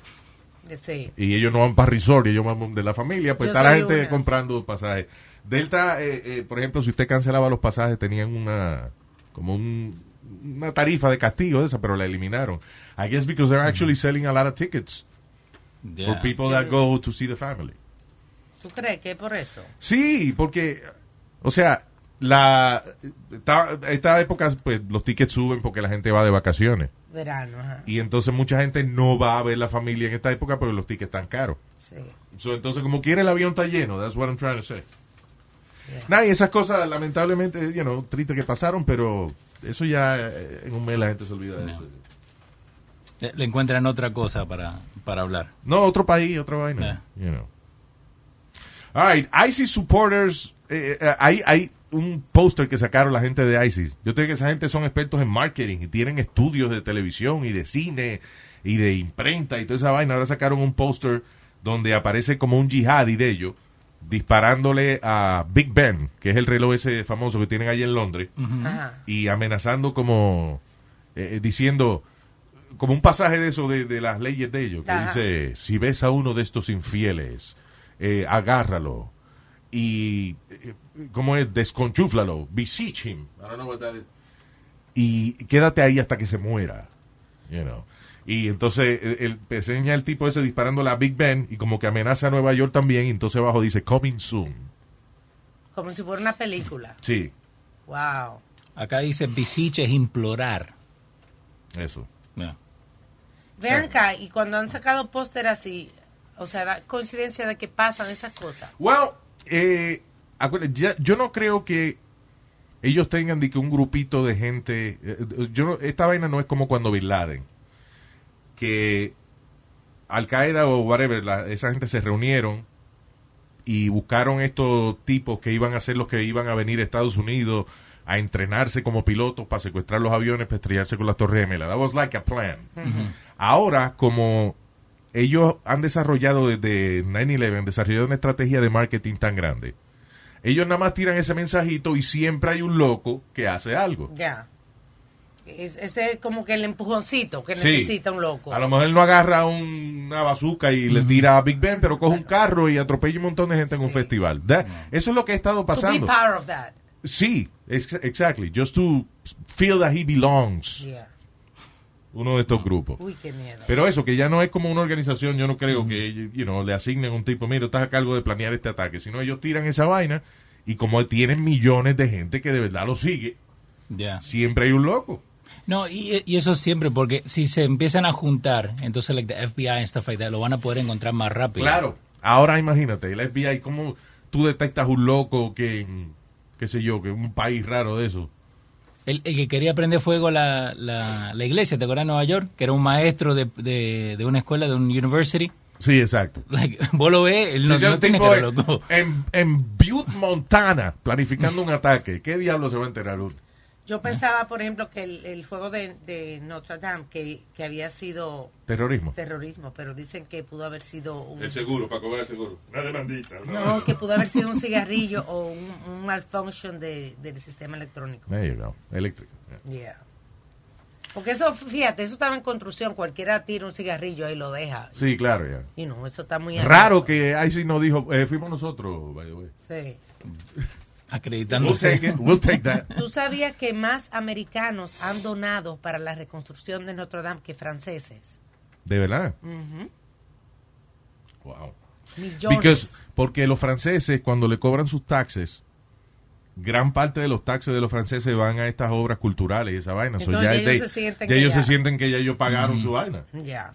Sí. y ellos no van para resort, ellos van de la familia, pues Yo está la gente una. comprando pasajes. Delta, eh, eh, por ejemplo, si usted cancelaba los pasajes, tenían una como un- una tarifa de castigo de esa, pero la eliminaron. I guess because they're actually selling a lot of tickets for Yeah. people that go to see the family. ¿Tú crees que es por eso? Sí, porque, o sea, la esta, esta época, pues los tickets suben porque la gente va de vacaciones. Verano, ajá. Y entonces mucha gente no va a ver la familia en esta época porque los tickets están caros. Sí. So, entonces, como quiere, el avión está lleno. That's what I'm trying to say. Nah, y esas cosas, lamentablemente, you know, tristes que pasaron, pero eso ya eh, en un mes la gente se olvida de eso. Le, le encuentran otra cosa para, para hablar. No, otro país, otra vaina. You know. All right, ISIS supporters. eh, eh, hay, hay un póster que sacaron la gente de ISIS. Yo creo que esa gente son expertos en marketing y tienen estudios de televisión y de cine y de imprenta y toda esa vaina. Ahora sacaron un póster donde aparece como un jihadi de ellos disparándole a Big Ben, que es el reloj ese famoso que tienen ahí en Londres, y amenazando como eh, diciendo como un pasaje de eso de, de las leyes de ellos que Ajá. dice si ves a uno de estos infieles eh, agárralo y eh, cómo es desconchúflalo beseech him I don't know what that is. y quédate ahí hasta que se muera you know. y entonces el, el- enseña el tipo ese disparándole a Big Ben y como que amenaza a Nueva York también y entonces abajo dice coming soon Como si fuera una película. sí Wow. Acá dice beseech es implorar. eso Yeah. Vean acá, y cuando han sacado póster así, o sea, da coincidencia de que pasan esas cosas. Well, eh, ya- yo no creo que ellos tengan de que un grupito de gente. eh, yo no- esta vaina no es como cuando Bin Laden, que Al Qaeda o whatever, la- esa gente se reunieron y buscaron estos tipos que iban a ser los que iban a venir a Estados Unidos a entrenarse como pilotos para secuestrar los aviones para estrellarse con las torres gemelas. That was like a plan. Ahora, como ellos han desarrollado desde 9-11, desarrollado una estrategia de marketing tan grande, ellos nada más tiran ese mensajito y siempre hay un loco que hace algo. Ya. Es, ese es como que el empujoncito que Sí. necesita un loco. A lo mejor él no agarra un- una bazooka y le tira a Big Ben, pero coge un carro y atropella un montón de gente en un festival. That- Eso es lo que ha estado To be pasando. part of that. Sí, ex- exactly. Just to feel that he belongs. Yeah. Uno de estos grupos. Uy, qué miedo. Pero eso, que ya no es como una organización, yo no creo que you know, le asignen un tipo, mira, estás a cargo de planear este ataque, sino ellos tiran esa vaina y como tienen millones de gente que de verdad lo sigue, siempre hay un loco. No, y, y eso siempre, porque si se empiezan a juntar, entonces like the FBI and stuff like that, lo van a poder encontrar más rápido. Claro. Ahora imagínate, el FBI, ¿cómo tú detectas un loco que, en, qué sé yo, que un país raro de eso? El, el que quería prender fuego la, la, la iglesia, ¿te acuerdas de Nueva York? Que era un maestro de, de, de una escuela, de un university. Sí, exacto. Like, vos lo ves, él no, no tiene en, en Butte, Montana, planificando un ataque. ¿Qué diablo se va a enterar uno? Yo pensaba, por ejemplo, que el, el fuego de, de Notre Dame, que, que había sido Terrorismo. terrorismo, pero dicen que pudo haber sido un... seguro, para cobrar el seguro. Una demandita. No, que pudo haber sido un cigarrillo o un, un malfunction de- del sistema electrónico. There you go. Eléctrico. Yeah. Porque eso, fíjate, eso estaba en construcción, cualquiera tira un cigarrillo ahí y lo deja. Sí, claro, ya. Y no, eso está muy Raro que ahí sí nos dijo, eh, fuimos nosotros, by the way. Sí. Acreditándose. We'll take it. We'll take that. ¿Tú sabías que más americanos han donado para la reconstrucción de Notre Dame que franceses? ¿De verdad? Ujú. Wow. Millones. Because, porque los franceses, cuando le cobran sus taxes, gran parte de los taxes de los franceses van a estas obras culturales y esa vaina. So Entonces, ya ya ellos they- se sienten ya que ellos ya- se sienten que ya ellos pagaron su vaina. Ya.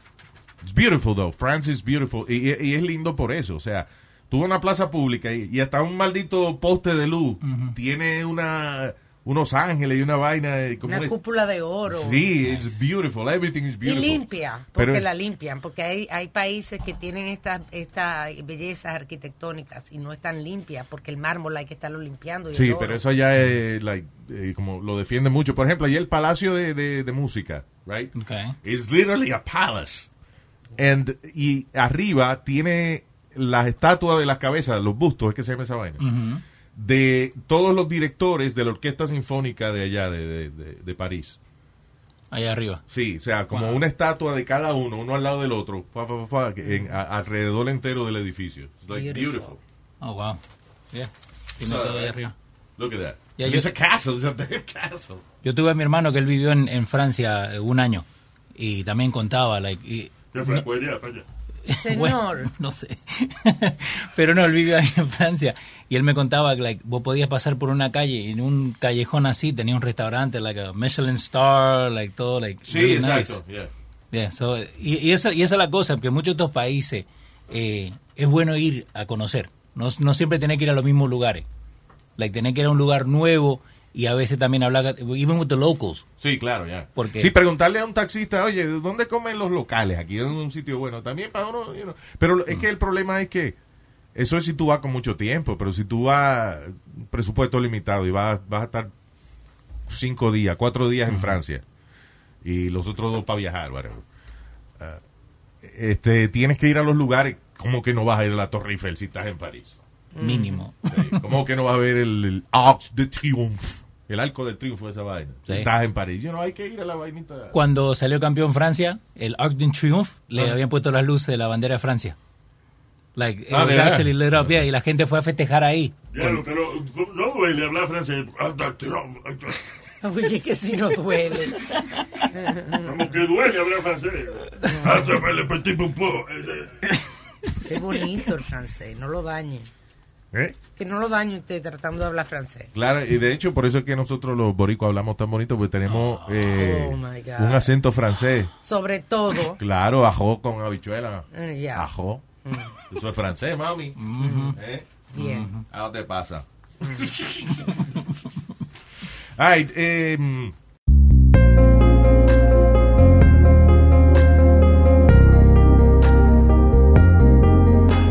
It's beautiful, though. France is beautiful. Y, y- y es lindo por eso. O sea, tuvo una plaza pública y, y hasta un maldito poste de luz tiene una unos ángeles y una vaina. eh, como Una de- cúpula de oro. Sí, it's beautiful. Everything is Y beautiful. limpia, porque Pero- la limpian, porque hay, hay países que tienen estas estas bellezas arquitectónicas y no están limpias, porque el mármol hay que estarlo limpiando. y Sí, pero eso ya es, like, eh, como lo defiende mucho. Por ejemplo, ahí el Palacio de, de- de Música, right? Okay. It's literally a palace. And, y arriba tiene las estatuas de las cabezas, los bustos, es que se llama esa vaina, de todos los directores de la Orquesta Sinfónica de allá, de, de- de- de París. Allá arriba. Sí, o sea, como Wow. una estatua de cada uno, uno al lado del otro, fa, fa, fa, en- a- alrededor entero del edificio. It's like Beautiful. beautiful. Oh, wow. Yeah. Tiene So, todo ahí eh, arriba. Look at that. Yeah, it's yo- a castle, it's a big castle. Yo tuve a mi hermano que él vivió en, en Francia eh, un año y también contaba, like, y- ¿Qué fue? no- Bueno, no sé. Pero no, él vivió ahí en Francia y él me contaba que like, vos podías pasar por una calle y en un callejón así tenía un restaurante, like a Michelin star, like todo, like Sí, really exacto. nice. yeah. Yeah, so, y, y esa, y esa es la cosa, que muchos de estos países eh, es bueno ir a conocer. No, no siempre tener que ir a los mismos lugares. Like, tener que ir a un lugar nuevo y a veces también hablar, even with the locals. Sí, claro, ya. Porque- Sí, preguntarle a un taxista, oye, ¿dónde comen los locales? Aquí en un sitio bueno. También para uno, you know. Pero es que el problema es que eso es si tú vas con mucho tiempo, pero si tú vas un presupuesto limitado y vas, vas a estar cinco días, cuatro días en Francia y los otros dos para viajar, whatever. Ah, este, tienes que ir a los lugares, como que no vas a ir a la Torre Eiffel si estás en París. Mínimo. Sí, como que no vas a ver el, el Arc de Triomphe, el arco de triunfo de esa vaina. Si Sí. estás en París, you know, hay que ir a la vainita. Cuando salió campeón Francia, el Arc de Triomphe, le Ah. habían puesto las luces de la bandera de Francia. Like, it Ah, was ¿de verdad? actually lit up, yeah, y la gente fue a festejar ahí. Diablo, pero no duele hablar francés. Oye, que si no duele. Como que duele hablar francés. Ah, petit poupou. Qué bonito el francés, no lo dañe. ¿Eh? Que no lo dañe usted tratando de hablar francés. Claro, y de hecho por eso es que nosotros los boricuas hablamos tan bonito, porque tenemos eh, Oh, God. un acento francés. Sobre todo, Claro, ajo con habichuela. eh, ya. Ajo. Eso es francés, mami. ¿Eh? Bien. ¿A dónde pasa? Ay, eh,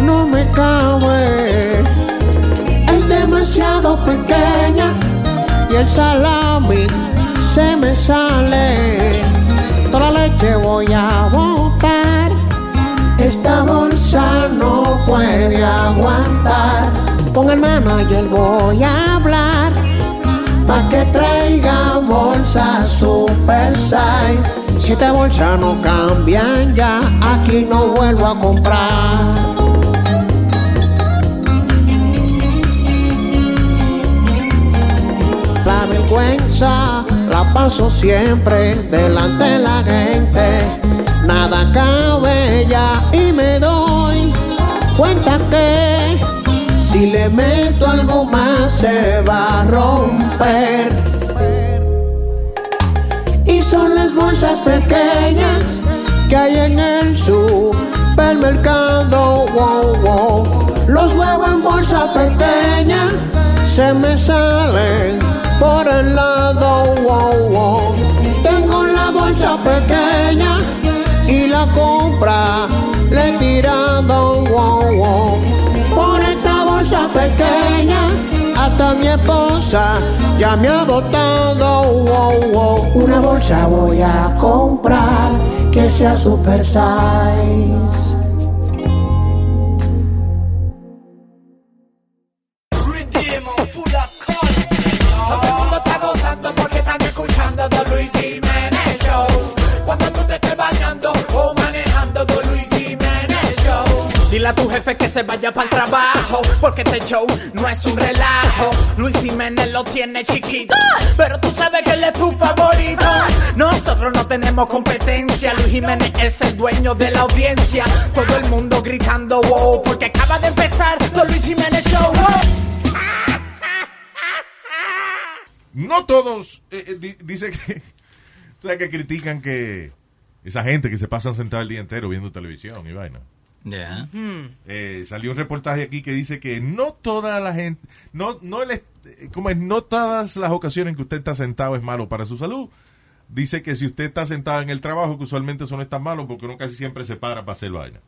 no me cabe. Es demasiado pequeña y el salami se me sale. Toda la leche voy a botar. Esta bolsa no puede aguantar. Con el manager voy a hablar. Pa' que traiga bolsas super size. Siete bolsas no cambian ya. Aquí no vuelvo a comprar. La paso siempre delante de la gente. Nada cabe ya y me doy cuenta que si le meto algo más se va a romper. Y son las bolsas pequeñas que hay en el supermercado. Wow, wow. Los huevos en bolsa pequeña se me salen por el lado. Wow, wow. Tengo la bolsa pequeña y la compra le he tirado. Wow, wow. Por esta bolsa pequeña hasta mi esposa ya me ha botado. Wow, wow. Una bolsa voy a comprar que sea super size. Vaya para el trabajo. Porque este show no es un relajo. Luis Jiménez lo tiene chiquito. Pero tú sabes que él es tu favorito. Nosotros no tenemos competencia. Luis Jiménez es el dueño de la audiencia. Todo el mundo gritando wow. Porque acaba de empezar The Luis Jiménez Show. wow. No todos, eh, eh, di- dice que, o que critican que esa gente que se pasan sentado el día entero viendo televisión y vaina. Yeah. Eh, salió un reportaje aquí que dice que no toda la gente, no, no el, eh, como es, no todas las ocasiones que usted está sentado es malo para su salud. Dice que si usted está sentado en el trabajo, que usualmente eso no es tan malo porque uno casi siempre se para para hacer vaina.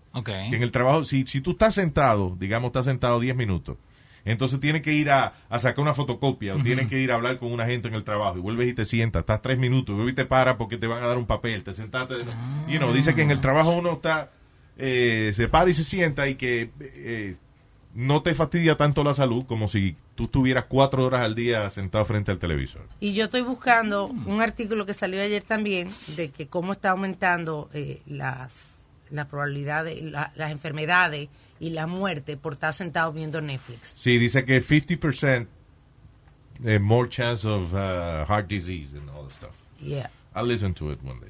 Que en el trabajo, si, si tú estás sentado, digamos, estás sentado 10 minutos, entonces tienes que ir a, a sacar una fotocopia o Ujú. tienes que ir a hablar con una gente en el trabajo y vuelves y te sientas, estás tres minutos, vuelves y te paras porque te van a dar un papel, te sentaste. de- You know, dice que en el trabajo uno está, eh, se para y se sienta y que eh, no te fastidia tanto la salud como si tú estuvieras cuatro horas al día sentado frente al televisor. Y yo estoy buscando un artículo que salió ayer también de que cómo está aumentando eh, las, las probabilidades, la- las enfermedades y la muerte por estar sentado viendo Netflix. Sí, dice que 50% eh, more chance of uh, heart disease and all that stuff. Yeah. I'll listen to it one day.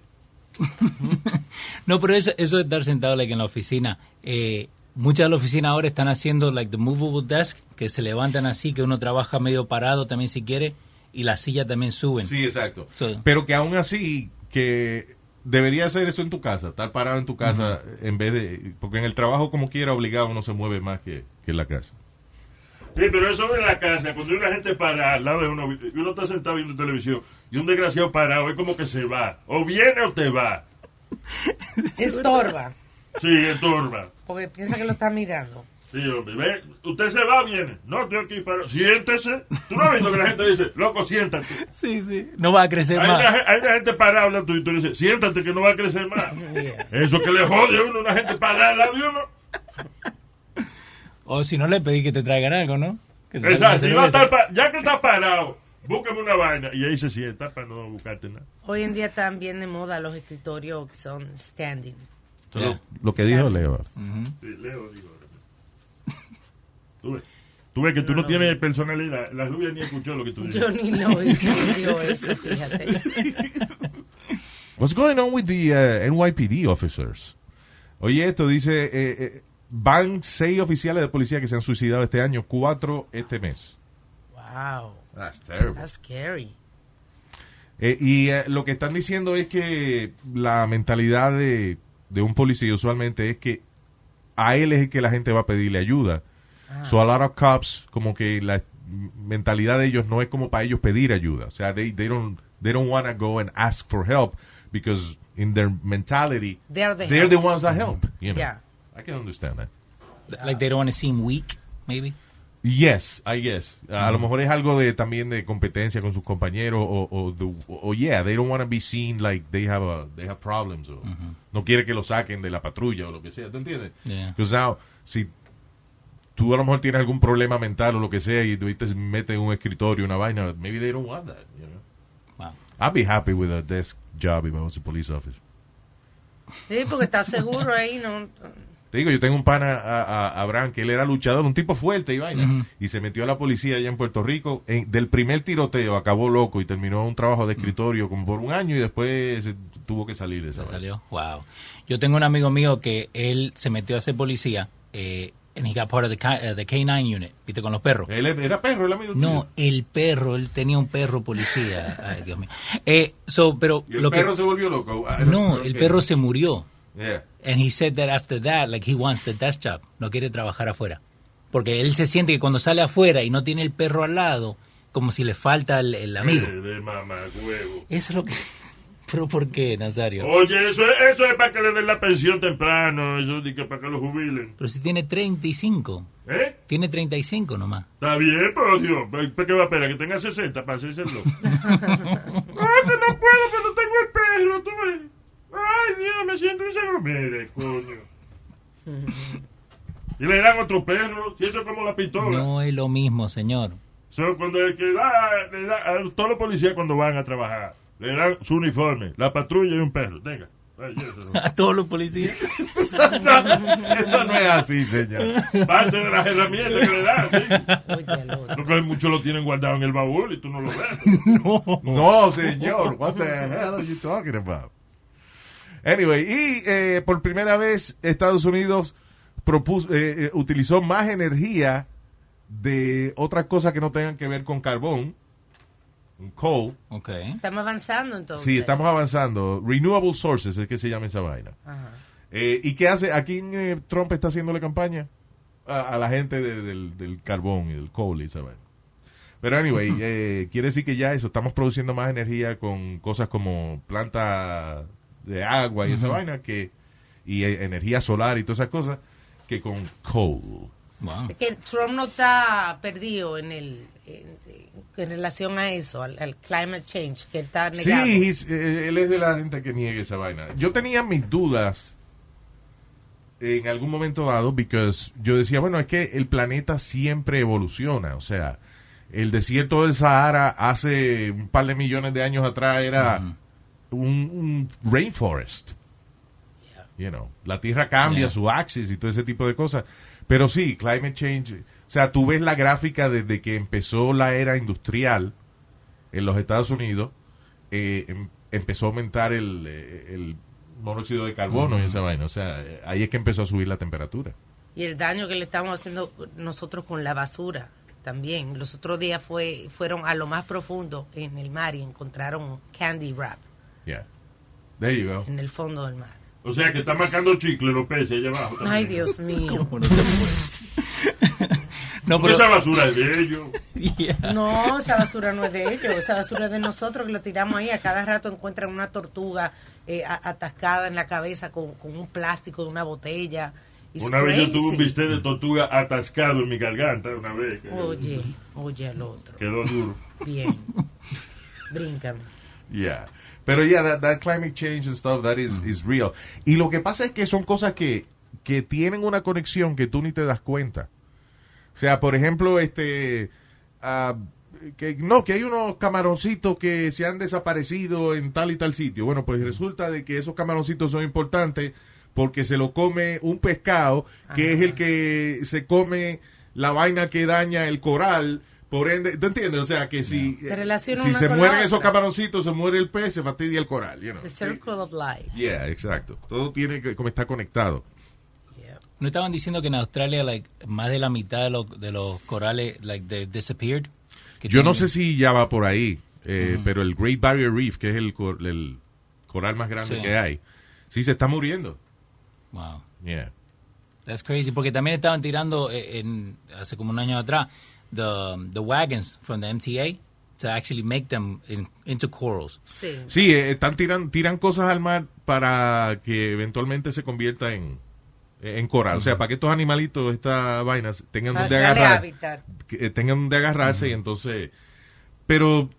No, pero eso, eso de estar sentado like, en la oficina, eh, muchas de las oficinas ahora están haciendo like the movable desk, que se levantan así, que uno trabaja medio parado también si quiere, y las sillas también suben. Sí, exacto. So- Pero que aún así, que debería hacer eso en tu casa, estar parado en tu casa en vez de... Porque en el trabajo como quiera obligado uno se mueve más que, que en la casa. Sí, pero eso en la casa, cuando hay una gente para al lado de uno, y uno está sentado viendo televisión, y un desgraciado parado, es como que se va. O viene o te va. Estorba, Sí, estorba. porque piensa que lo está mirando. Sí, hombre. Ve, usted se va o viene. No, estoy aquí para... Siéntese. Tú no has visto que la gente dice, loco, siéntate. Sí, sí. No va a crecer Hay más. una, hay una gente parada hablando y tú dices, siéntate que no va a crecer más. Eso que le jode a uno, una gente parada al lado de uno. O si no le pedí que te traigan algo, ¿no? Que te Exacto, si va a cerveza. estar pa- ya que está parado, búscame una vaina. Y ahí se sienta para no buscarte nada. Hoy en día están bien de moda los escritorios que son standing. Es lo, lo que dijo Leo. Sí, Leo, digo. Tú ves, tú ves que tú no, tienes personalidad. La rubia ni escuchó lo que tú Yo dijiste. ni lo digo eso, fíjate. What's going on with the uh, NYPD officers? Oye, esto dice, eh, eh, van seis oficiales de policía que se han suicidado este año, cuatro este mes. Wow. That's terrible. That's scary. Eh, y eh, lo que están diciendo es que la mentalidad de, de un policía usualmente es que a él es el que la gente va a pedirle ayuda. Ah. So a lot of cops, como que la mentalidad de ellos no es como para ellos pedir ayuda. O sea, they, they don't, they don't want to go and ask for help because in their mentality, They're the they're the ones that help. You know? Yeah. I can understand that. Like they don't want to seem weak, maybe. Yes, I guess. A lo mejor es algo de también de competencia con sus compañeros o, o, the- o- yeah, they don't want to be seen like they have a, they have problems o no quiere que lo saquen de la patrulla o lo que sea, ¿te entiendes? Yeah. Because now, si tú a lo mejor tienes algún problema mental o lo que sea y tú te metes en un escritorio una vaina, maybe they don't want that, you know? Wow. I'd be happy with a desk job if I was a police officer. Sí, porque está seguro ahí, ¿no? Te digo, yo tengo un pana, a, a- Abraham, que él era luchador, un tipo fuerte y vaina, Ujú. y se metió a la policía allá en Puerto Rico. En- del primer tiroteo acabó loco y terminó un trabajo de escritorio como por un año y después se tuvo que salir de esa vaina. Salió. Wow. Yo tengo un amigo mío que él se metió a ser policía eh, and he got part of the, uh, the K9 unit, ¿viste? Con los perros. Él era perro, el amigo No, tuyo. el perro, él tenía un perro policía. Ay, Dios mío. Eh, so, pero Y el lo que- perro se volvió loco. Ah, No, el perro se murió. Yeah. And he said that after that, like he wants the desk job. No quiere trabajar afuera. Porque él se siente que cuando sale afuera y no tiene el perro al lado, como si le falta el, el amigo. De mamá, huevo. Eso es lo que... ¿Pero por qué, Nazario? Oye, eso es, eso es para que le den la pensión temprano, eso es para que lo jubilen. Pero si tiene 35. ¿Eh? Tiene 35 nomás. Está bien, pero Dios, ¿para qué va a esperar? Que tenga 60 para hacerse loco. ah, que no puedo, pero tengo el perro, tú ves. Ay, Dios, me siento inseguro. Mire, coño. Y le dan otro perro, y eso es como la pistola. No es lo mismo, señor. So, cuando el que da, le da- a todos los policías cuando van a trabajar, le dan su uniforme, la patrulla y un perro. Venga, Ay. A todos los policías. Eso no es así, señor. Parte de las herramientas que le dan, sí. Porque muchos lo tienen guardado en el baúl y tú no lo ves. No. No, señor. What the hell are you talking about? Anyway, y eh, por primera vez Estados Unidos propuso, eh, eh, utilizó más energía de otras cosas que no tengan que ver con carbón, coal. Okay. Estamos avanzando entonces. Sí, estamos avanzando. Renewable sources es que se llama esa vaina. Ajá. Eh, ¿Y qué hace? ¿A quién eh, Trump está haciéndole campaña? A, a la gente de- del, del carbón y del coal y esa vaina. Pero anyway, eh, quiere decir que ya eso, estamos produciendo más energía con cosas como planta de agua y esa Ujú. vaina que y eh, energía solar y todas esas cosas que con coal. Es que Trump no está perdido en el en, en relación a eso, al, al climate change, que está negado. Sí, eh, él es de la gente que niega esa vaina. Yo tenía mis dudas en algún momento dado, because yo decía, bueno, es que el planeta siempre evoluciona. O sea, el desierto del Sahara hace un par de millones de años atrás era un, un rainforest. You know, la Tierra cambia Yeah. su axis y todo ese tipo de cosas. Pero sí, climate change. O sea, tú ves la gráfica desde que empezó la era industrial en los Estados Unidos, eh, em- empezó a aumentar el, eh, el monóxido de carbono y esa vaina. O sea, eh, ahí es que empezó a subir la temperatura. Y el daño que le estamos haciendo nosotros con la basura también. Los otros días fue fueron a lo más profundo en el mar y encontraron candy wrap Yeah. There you go. en el fondo del mar. O sea, que está marcando chicle los peces allá abajo. también. Ay, Dios mío. No, Porque pero- esa basura es de ellos. No, esa basura no es de ellos, esa basura es de nosotros que lo tiramos ahí. A cada rato encuentran una tortuga eh, atascada en la cabeza con, con un plástico de una botella. It's Una vez yo tuve un bistec de tortuga atascado en mi garganta, una vez. que Oye, oye al otro. Quedó duro. Bien. Bríncame. Yeah. Pero yeah, that, that climate change and stuff, that is, is real. Y lo que pasa es que son cosas que, que tienen una conexión que tú ni te das cuenta. O sea, por ejemplo, este... ah, que no, que hay unos camaroncitos que se han desaparecido en tal y tal sitio. Bueno, pues resulta de que esos camaroncitos son importantes porque se lo come un pescado que es el que se come la vaina que daña el coral. Por ende, ¿tú entiendes? O sea, que si, Se relaciona si se mueren esos camaroncitos, se muere el pez, se fastidia el coral. You know? The circle of life. Yeah, exacto. Todo tiene que como está conectado. ¿No estaban diciendo que en Australia like, más de la mitad de, los de los corales like, they disappeared? Que Yo no sé si ya va por ahí, eh, pero el Great Barrier Reef, que es el, cor- el coral más grande Sí. que hay, sí se está muriendo. Wow. Yeah. That's crazy. Porque también estaban tirando eh, en, hace como un año atrás the, the wagons from the MTA to actually make them in- into corals. Sí. Sí, eh, están tiran, tiran cosas al mar para que eventualmente se convierta en, en coral. O sea, para que estos animalitos, estas vainas, tengan donde agarrar. que, eh, tengan donde agarrarse y entonces... Pero...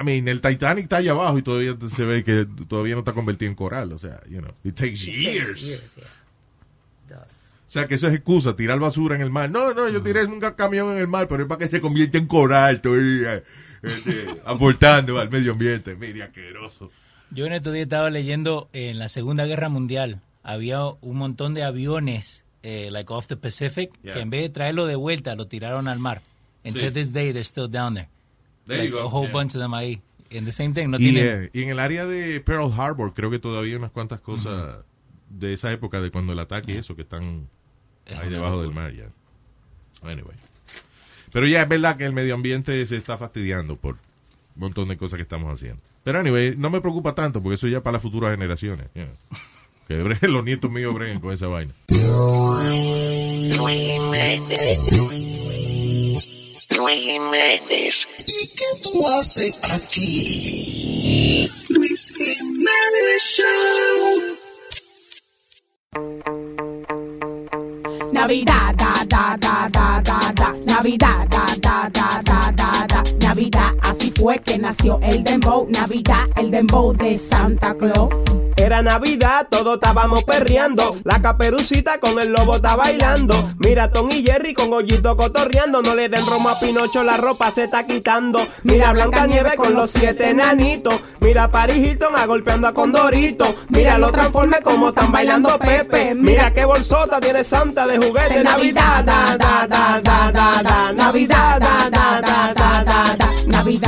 I mean, el Titanic está allá abajo y todavía se ve que todavía no está convertido en coral. O sea, you know, it takes It takes years. years, yeah. O sea, que eso es excusa, tirar basura en el mar. No, no, yo tiré un camión en el mar, pero es para que se convierta en coral. Estoy eh, este, aportando al medio ambiente. Mire, asqueroso. Yo en estos días estaba leyendo en la Segunda Guerra Mundial había un montón de aviones eh, like off the Pacific Yeah. que en vez de traerlo de vuelta lo tiraron al mar. And Sí. to this day they're still down there. There like you go, a whole yeah. bunch of them ahí. And the same thing, no y, tienen eh, y en el área de Pearl Harbor creo que todavía hay unas cuantas cosas de esa época de cuando el ataque y eso que están Es ahí debajo del mar ya. Anyway. Pero ya es verdad que el medio ambiente se está fastidiando por un montón de cosas que estamos haciendo. Pero anyway, no me preocupa tanto porque eso ya para las futuras generaciones. you know. Que los nietos míos breguen con esa vaina. Luis Jiménez. ¿Y qué tú haces aquí? Luis Jiménez Show. Navidad, da, da, da, da, da, da. Navidad, da, da, da, da, da, da. Navidad, así fue que nació el dembow. Navidad, el dembow de Santa Claus. Era Navidad, todos estábamos perreando. La caperucita con el lobo está bailando. Mira Tom y Jerry con Gollito cotorreando. No le den romo a Pinocho, la ropa se está quitando. Mira Blanca Nieve con los siete enanitos. Mira Paris Hilton a golpeando a Condorito. Mira los transformes como están bailando Pepe. Mira qué bolsota tiene Santa de juguete. Navidad, da, da, da, da, da, da. Navidad, da, da, da, da, da, da.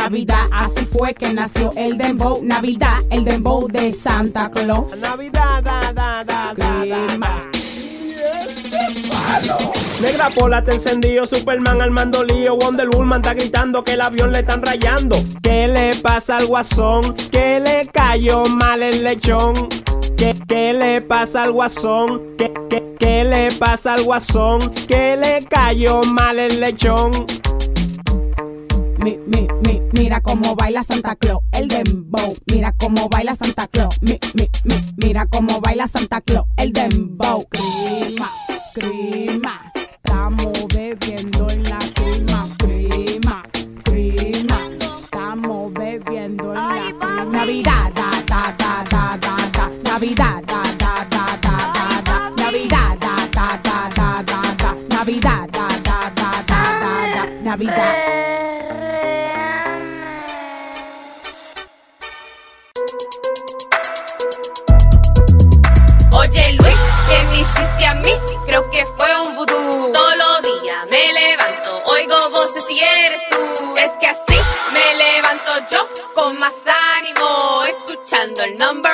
Navidad, así fue que nació el dembow. Navidad, el dembow de Santa Claus. Navidad, da, da, da, da, da. Negra pola te encendido, Superman al mando lío, Wonder Woman está gritando que el avión le están rayando. ¿Qué le pasa al guasón? ¿Qué le cayó mal el lechón? ¿Qué, qué le pasa al guasón? ¿Qué, qué, qué le pasa al guasón? ¿Qué le cayó mal el lechón? Mi, mi, mi, mira cómo baila Santa Claus, el dembow. Mira cómo baila Santa Claus. Mi, mi, mi, mira cómo baila Santa Claus, el dembow. Crima, crima, estamos bebiendo en la crima. Crima, crima, estamos bebiendo en la crima. Navidad, da, da, da, da, da, da. Navidad, da, da, da, da, da, da. Navidad, da, da, da, da, da, da. Navidad, da, da, da, da, da, da. Navidad. Que fue un vudú. Todos los días me levanto, oigo voces y eres tú. Es que así me levanto yo con más ánimo, escuchando el number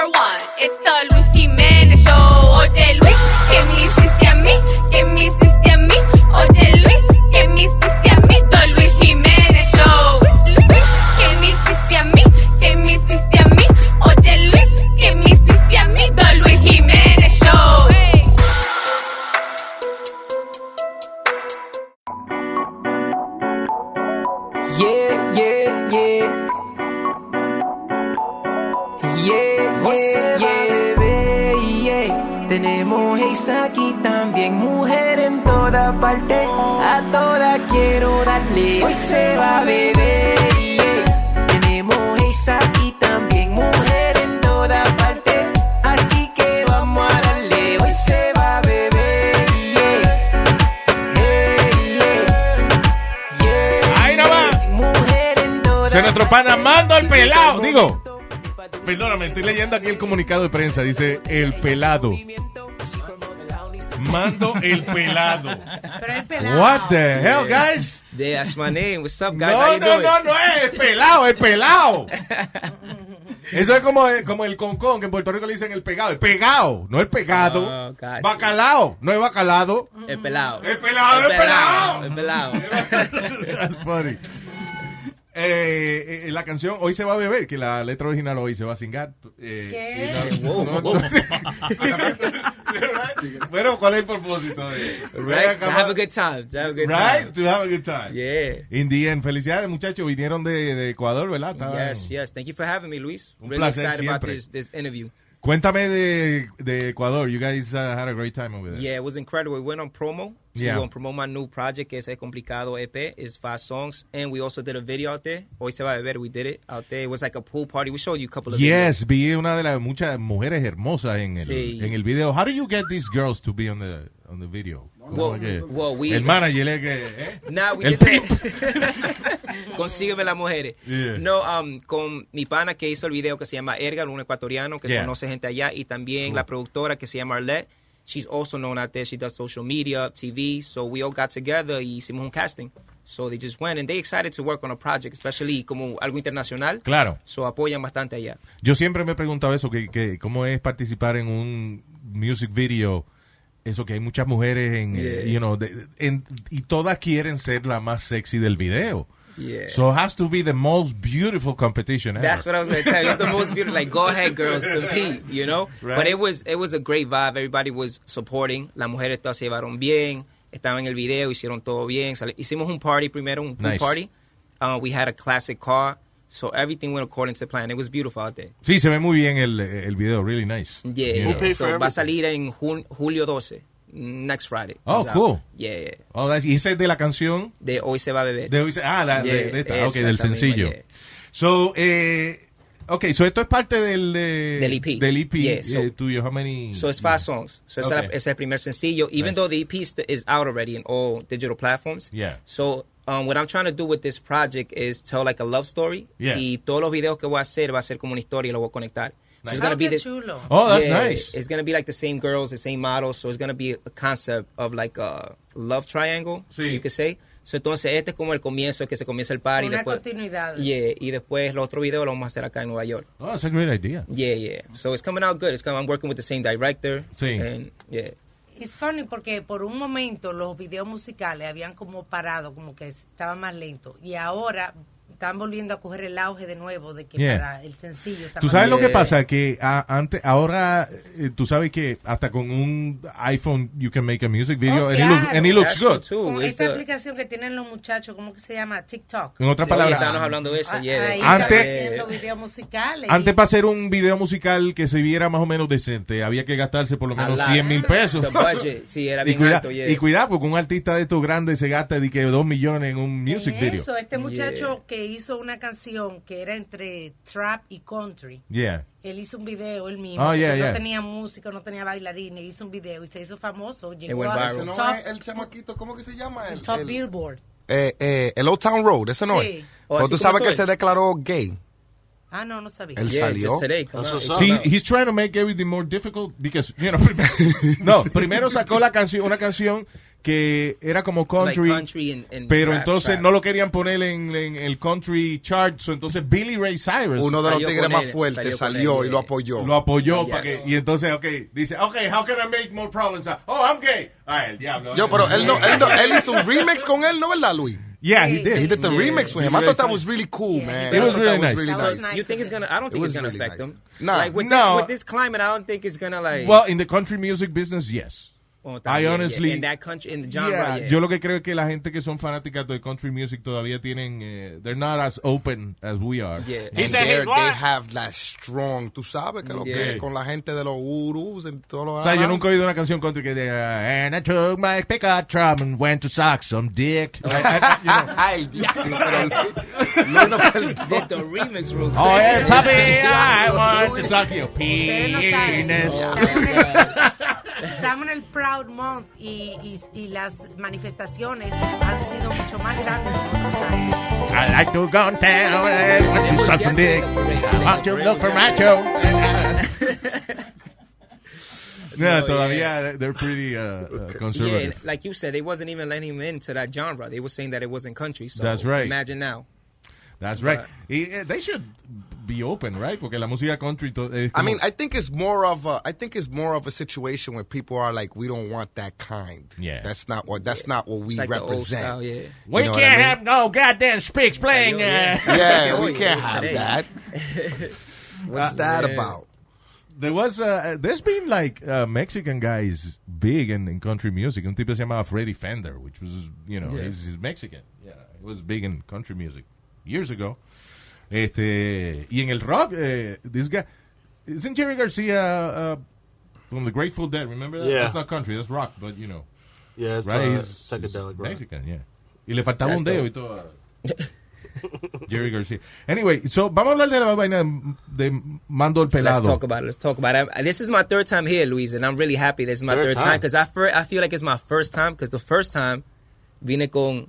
Yeah, yeah, yeah, baby, yeah. Tenemos Ace aquí también, mujer en toda parte. A toda quiero darle. Hoy se va a beber, yeah. Tenemos Ace aquí también, mujer en toda parte. Así que vamos a darle. Hoy se va a beber, yeah. Hey, yeah. Yeah, Ahí nomás. Mujer en toda Se nuestro pana Mando el pelado. Digo, perdóname, estoy leyendo aquí el comunicado de prensa. Dice el pelado. Mando el pelado. Pero el pelado. What the hell, guys? Yeah, that's my name. What's up, guys? No, How you no, doing? no, no es el pelado, el pelado. Eso es como, como el concón, que en Puerto Rico le dicen el pegado. El pegado, no el pegado. Oh. Bacalao, no es bacalado. El pelado. El pelado, el pelado. El pelado. That's funny. Eh, eh, la canción Hoy se va a beber, que la letra original hoy se va a cingar. Eh, bueno, ¿cuál es el propósito de Right? To have a good time. To have a good Right? time. To have a good time. Yeah. In the end, felicidades muchachos, vinieron de, de Ecuador, ¿verdad? Yes, yes. Thank you for having me, Luis. Un really placer excited about siempre. this, this interview. Cuéntame de, de Ecuador. You guys uh, had a great time over there. Yeah, it was incredible. We went on promo to Yeah. um, promote my new project, que es El Complicado EP. It's five songs. And we also did a video out there. Hoy se va a beber. We did it out there. It was like a pool party. We showed you a couple of Yes, vi una de las muchas mujeres hermosas en el, Sí. en el video. How do you get these girls to be on the, on the video? ¿Cómo Well, well, we- el manager. ¿eh? Nah, we El did. Consígueme las mujeres. Yeah. No, um, con mi pana que hizo el video que se llama Edgar, un ecuatoriano que Yeah. conoce gente allá, y también la productora que se llama Arlette. She's also known out there. She does social media, TV. So we all got together y hicimos un casting. So they just went and they excited to work on a project, especially como algo internacional. Claro. So apoyan bastante allá. Yo siempre me he preguntado eso, que, que cómo es participar en un music video, eso que hay muchas mujeres en, Yeah. you know, de- en- y todas quieren ser la más sexy del video. Yeah. So it has to be the most beautiful competition ever. That's what I was gonna tell you. It's the most beautiful. Like, go ahead, girls, compete. You know. Right. But it was it was a great vibe. Everybody was supporting. Las mujeres todas se llevaron bien. Estaban en el video, hicieron todo bien. Hicimos un party primero, un pool Nice. party. Uh, we had a classic car, so everything went according to plan. It was beautiful out there. Sí, se ve muy bien el, el video, really nice. Yeah. Know. So va a salir en jun- julio 12, next Friday. Oh, cool. Yeah, yeah. Oh, that's- y ese es de la canción De hoy se va a beber. de hoy se- ah, la, de- Yeah, de, esta, esa, ok, del misma, sencillo. yeah. So, eh, ok, so esto es parte del, eh, Del EP. Del EP Yeah, so- eh, tuyo. How many? So it's five songs. So Okay. ese es el primer sencillo. Even Nice. though the EP is out already in all digital platforms. Yeah. So um, what I'm trying to do with this project is tell like a love story. Yeah. Y todos los videos que voy a hacer va a ser como una historia y lo voy a conectar. So it's gonna be chulo. Oh, that's Yeah, nice. It's gonna be like the same girls, the same models. So it's gonna be a concept of like a love triangle, you could say. So entonces este es como el comienzo, que se comienza el party. Una después, continuidad. yeah, y después los otros videos los vamos a hacer acá en Nueva York. Oh, that's a great idea. Yeah, yeah. So it's coming out good. It's coming, I'm working with the same director. Sí. And yeah. It's funny porque por un momento los videos musicales habían como parado, como que estaban más lentos. Y ahora están volviendo a coger el auge de nuevo de que Yeah. para el sencillo está Tú sabes lo que pasa que a- antes, ahora, eh, tú sabes que hasta con un iPhone you can make a music video Oh, and, it look- claro. and it looks good. Con esta aplicación que tienen los muchachos, ¿cómo que se llama? TikTok. En otras Sí, palabras, estábamos hablando de eso, Ah, yeah. Ahí Antes- están haciendo videos musicales. Antes para hacer un video musical que se viera más o menos decente, había que gastarse por lo menos lot. 100 mil pesos. The budget, sí, era y, bien cuida- alto, yeah. y cuidado, porque un artista de estos grandes se gasta de que 2 millones en un music En video. Eso, este muchacho que hizo una canción que era entre trap y country. Yeah. Él hizo un video él mismo. Oh, yeah, yeah. No tenía música, no tenía bailarines. Hizo un video y se hizo famoso. Llegó went a no top, el chamaquito, ¿cómo que se llama? El, top el- Billboard. eh, eh, el Old Town Road, ese no Sí. es. Oh, Pero tú sabes que él se declaró gay. Ah, no, no sabía. Él Yeah, salió. today. Sí, he's trying to make everything more difficult because, you know, no, primero sacó la canción, una canción que era como country, Like country and- and pero rap, entonces no lo querían poner en, en el country chart, so entonces Billy Ray Cyrus Uno de los Salió tigres más fuertes salió él, y lo yeah. apoyó. lo apoyó Yes. para que, y entonces, ok, dice, ok, how can I make more problems? Oh, I'm gay. Ah, el diablo. Yo, pero él, no, él, no- él hizo un remix con él, ¿no verdad, Luis? Yeah, he did. He did the Yeah. remix with him. I thought that was really cool, man. It I was really nice. really was nice. nice. You think it's gonna? I don't think was it's gonna really affect nice. them. Nah. like with No. this with this climate, I don't think it's gonna like. Well, in the country music business, yes. Oh, I honestly, in that country, in the genre, Yeah, yeah. Yo lo que creo es que la gente que son fanáticas de country music todavía tienen, eh, they're not as open as we are. Yeah. And He they're- they have that strong, tú sabes que lo que es con la gente de los urus en todos los O sea, yo nunca he oído una canción country que diga, and I took my pickup drum and went to suck some dick. I- I- you know. Ay, diablo, pero. Did the remix real quick. Oh, yeah, puppy, I want to suck your penis. Estamos en el- Proud Month y, y, y las manifestaciones han sido mucho más grandes en otros años. I like to go downtown and want to suck some dick. I want to look for macho. Yeah, No, todavía they're pretty uh, uh, Yeah, conservative. and like you said, they wasn't even letting him into that genre. They were saying that it wasn't country. So That's right. Imagine now. That's right. But- Y, eh, they should be open, right? Porque la música country to- es I mean, I think it's more of a, I think it's more of a situation where people are like, we don't want that kind. Yeah. That's not what, that's not what we like represent. style, yeah. We can't I mean? have no goddamn speaks playing. Uh, Yeah, we can't have that. What's that yeah. about? There was, uh, there's been like uh, Mexican guys big in, in country music. Un tipo se llamaba Freddie Fender, which was, you know, Yeah. he's, he's Mexican. Yeah, he was big in country music years ago. Este, y en el rock, eh, this guy, isn't Jerry Garcia uh, from the Grateful Dead? Remember that? Yeah. That's not country, that's rock, but you know. Yeah, it's right? uh, He's- psychedelic he's rock. Mexican, yeah. Y le faltaba That's un dedo y todo. Jerry Garcia. Anyway, so vamos a hablar de la vaina de, de Mando el Let's talk about it. Let's talk about it. This is my third time here, Luis, and I'm really happy this is my Third third time time. because I, fir- I feel like it's my first time because the first time vine con,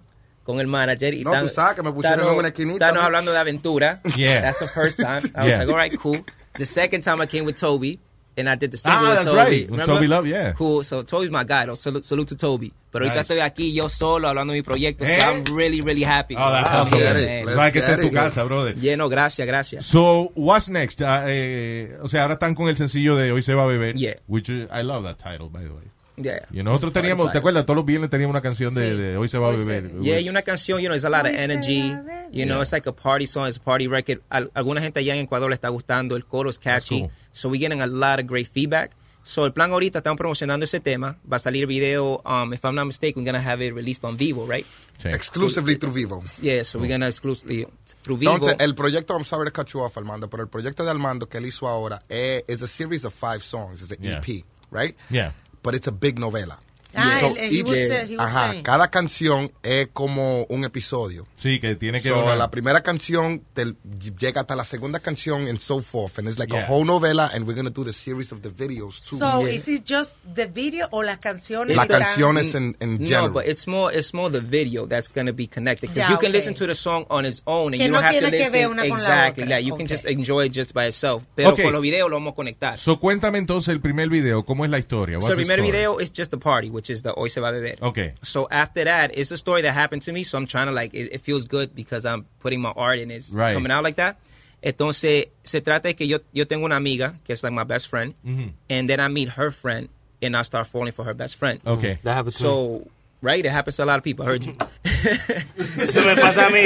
con el manager y No, tú sabes que me pusieron estábamos- en una esquinita, hablando de aventura. Yeah. That's the first time. I was Yeah. like, all right, cool. The second time I came with Toby. And I did the single Ah, with that's Toby. right. With Remember? Toby Love, yeah. Cool. So Toby's my guy. Salute, salute to Toby. Pero ahorita Nice. estoy aquí yo solo hablando de mi proyecto. Eh? So I'm really, really happy. Oh, that's I'm awesome. Let's man. que está en tu casa, brother. Yeah, no, gracias, gracias. So, what's next? Ah, eh, o sea, ahora están con el sencillo de Hoy se va a beber. Yeah. Which uh, I love that title, by the way. Yeah. Y nosotros teníamos, ¿te acuerdas? Todos los viernes teníamos una canción de, de Hoy se va a beber. Yeah, was- y una canción, you know, it's a lot of energy. You know, Yeah. it's like a party song, it's a party record. Al- alguna gente allá en Ecuador le está gustando, el coro es catchy. cool. So we're getting a lot of great feedback. So el plan ahorita, estamos promocionando ese tema. Va a salir video, um, if I'm not mistaken, we're going to have it released on Vivo, right? Exclusively through Vivo. Yeah, so we're going to exclusively through Vivo. Entonces, el proyecto, I'm sorry to cut you off, Armando, pero el proyecto de Armando que él hizo ahora es is a series of five songs. It's an Yeah. EP, right? Yeah. But it's a big novela. Ah, So he each- was say- he was ajá, saying. cada canción es como un episodio. Sí, que tiene que So, una- la primera canción te- llega hasta la segunda canción and so forth. And it's like Yeah. a whole novela and we're going to do the series of the videos too. So, is it just the video o las canciones? Las canciones en, en No, general. but it's more it's more the video that's going to be connected because Ya, you can okay. listen to the song on its own and Que you no don't have to ver listen exactly. Like you can Okay. just enjoy it just by itself. Pero Okay. con los videos lo vamos a conectar. So, cuéntame entonces el primer video, ¿cómo es la historia? So What's the primer story? video is just the party, which is the Hoy se va a beber. Okay. So after that, it's a story that happened to me. So I'm trying to like, it, it feels good because I'm putting my art in it's Right. coming out like that. Entonces, se trata de que yo, yo tengo una amiga que es like my best friend. Mhm. And then I meet her friend and I start falling for her best friend. Okay. That happens to So, right, it happens to a lot of people. I heard you. Eso me pasa a mí.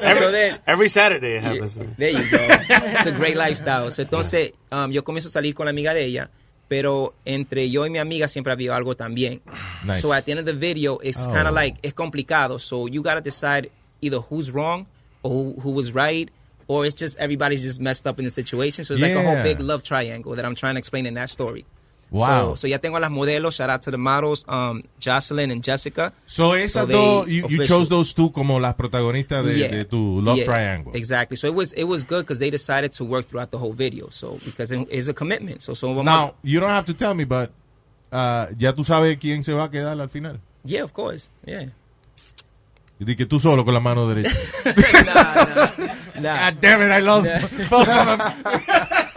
Every, So then- every Saturday it happens to me. There you go. It's a great lifestyle. So, entonces, um, yo comienzo a salir con la amiga de ella, pero entre yo y mi amiga siempre había algo también. Nice. So at the end of the video, it's Oh. kind of like, es complicado. So you got to decide either who's wrong or who, who was right, or it's just everybody's just messed up in the situation. So it's like a whole big love triangle that I'm trying to explain in that story. Wow. So, so ya tengo a las modelos. Shout out to the models, um, Jocelyn and Jessica. So, esas they dos, you, chose those two como las protagonistas de, Yeah. de tu love Yeah, triangle. Exactly. So it was it was good because they decided to work throughout the whole video. So because it- it's a commitment. So so Now, you don't have to tell me, but uh, ya tú sabes quién se va a quedar al final. yeah, of course, yeah. Y que tú solo con la mano derecha. Nah. God damn it, I lost both of them.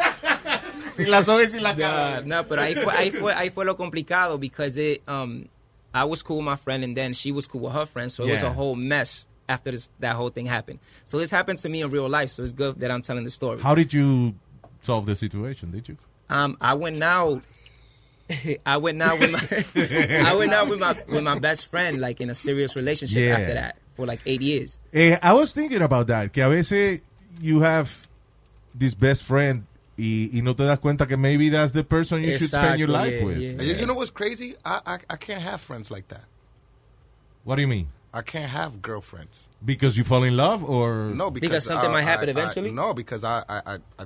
Sin las hojas y la cara. no, pero ahí fue, ahí fue, ahí fue lo complicado because it, um, I was cool with my friend and then she was cool with her friend, so it was a whole mess after this, that whole thing happened. So this happened to me in real life, so it's good that I'm telling the story. How did you solve the situation? Did you? Um, I went now. I went now with my I went out with my with my best friend like in a serious relationship Yeah. after that for like eight years. Eh, I was thinking about that, que a veces you have this best friend y, y no te das cuenta que maybe that's the person you should spend your life yeah, with. yeah. And you, you know what's crazy? I, I I can't have friends like that. What do you mean? I can't have girlfriends. Because you fall in love or No, because, Because something I- might happen I- I- eventually? no, because I, I, I, I,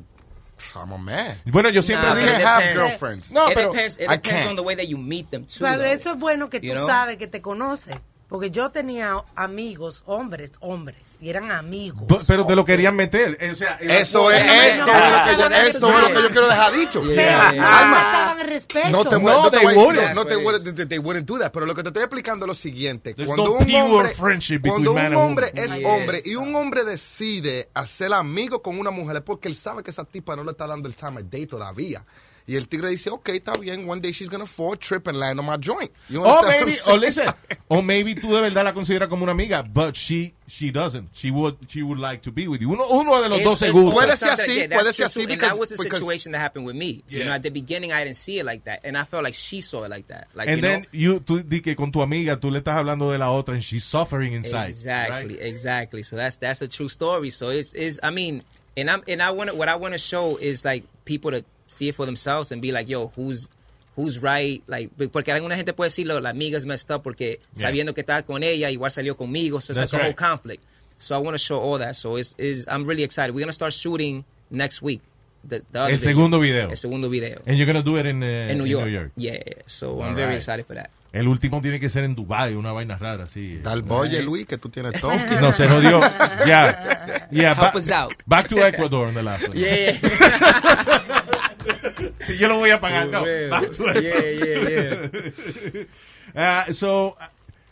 I'm a man. Bueno, yo siempre I digo, have girlfriends. No, it pero depends. It I depends on the way that you meet them too. Pero though. eso es bueno que You tú know? sabes que te conoces. Porque yo tenía amigos, hombres, hombres, y eran amigos. Pero te lo querían meter. Eh, O sea, Eso es, eso es lo que yo, eso es lo que yo quiero dejar dicho. Pero Yeah, no yeah. Faltaban el respeto. No te, No, voy- no te wouldn't. no te wouldn't- what they, they wouldn't do that, pero lo que te estoy explicando es lo siguiente. There's Cuando no un hombre, cuando un es Yes. hombre y un hombre decide hacer amigo con una mujer es porque él sabe que esa tipa no le está dando el time of day todavía. Y el tigre dice, ok, está bien, one day she's gonna fall, trip and land on my joint. You Oh, understand what maybe, I'm or saying? listen, or oh, maybe tú de verdad la consideras como una amiga, but she she doesn't. She would she would like to be with you. Uno, uno de los It's- dos it's seguro. Puede always ser something- así, yeah, that's puede ser así, too. And because- that was a because- situation that happened with me. Yeah. You know, at the beginning, I didn't see it like that, and I felt like she saw it like that. Like, And you then know, you tú di que con tu amiga tú le estás hablando de la otra and she's suffering inside. Exactly, right? exactly. So that's that's a true story. So it's is I mean, and I'm and I want what I want to show is like people to see it for themselves and be like, yo, who's who's right? Like porque alguna gente puede decirlo, la amiga es messed up porque Yeah. sabiendo que estaba con ella igual salió conmigo. So it's That's like a whole right. conflict. So I want to show all that. So it's is I'm really excited. We're gonna start shooting next week. The, the other El segundo video. El segundo video. And you're gonna do it in, uh, in New York. Yeah, yeah. So I'm All very right. excited for that. El último tiene que ser en Dubai, una vaina rara así. Tal boye, Luis, que tú tienes todo. No, se jodió. Yeah. Yeah. Help ba- us out. Back to Ecuador on the last one. Yeah, yeah. Si yo lo voy a pagar, no. Yeah, yeah, Ecuador. Ah, so,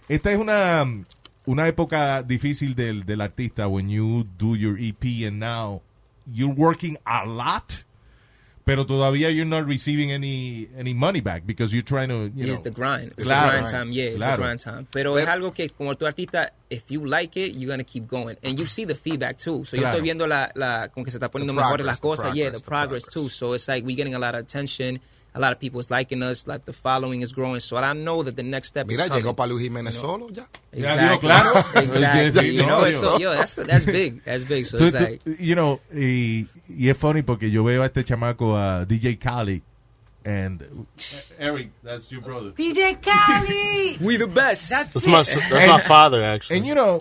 esta es una, una época difícil del, del artista when you do your EP and now you're working a lot, pero todavía you're not receiving any, any money back because you're trying to, you it's know. the grind. It's Claro. the grind time. Yeah, it's Claro. the grind time. Pero es algo que como tu artista, if you like it, you're gonna keep going, and you see the feedback too. So yo Claro. estoy viendo la, la como que se está poniendo The mejores progress, las the cosas. yeah, progress, the the progress, progress. too. So it's like we're getting a lot of attention. A lot of people is liking us, like the following is growing. So I know that the next step Mira, is coming. llegó para Luis Jiménez solo ya. Exactly. exactly. you know, so, yo, that's that's big. That's big. So Tú- it's like, you know, y, y es funny porque yo veo a este chamaco, a DJ Khaled, and Eric, that's your brother. DJ Cali. we the best. That's, That's it. my that's my father actually. And you know,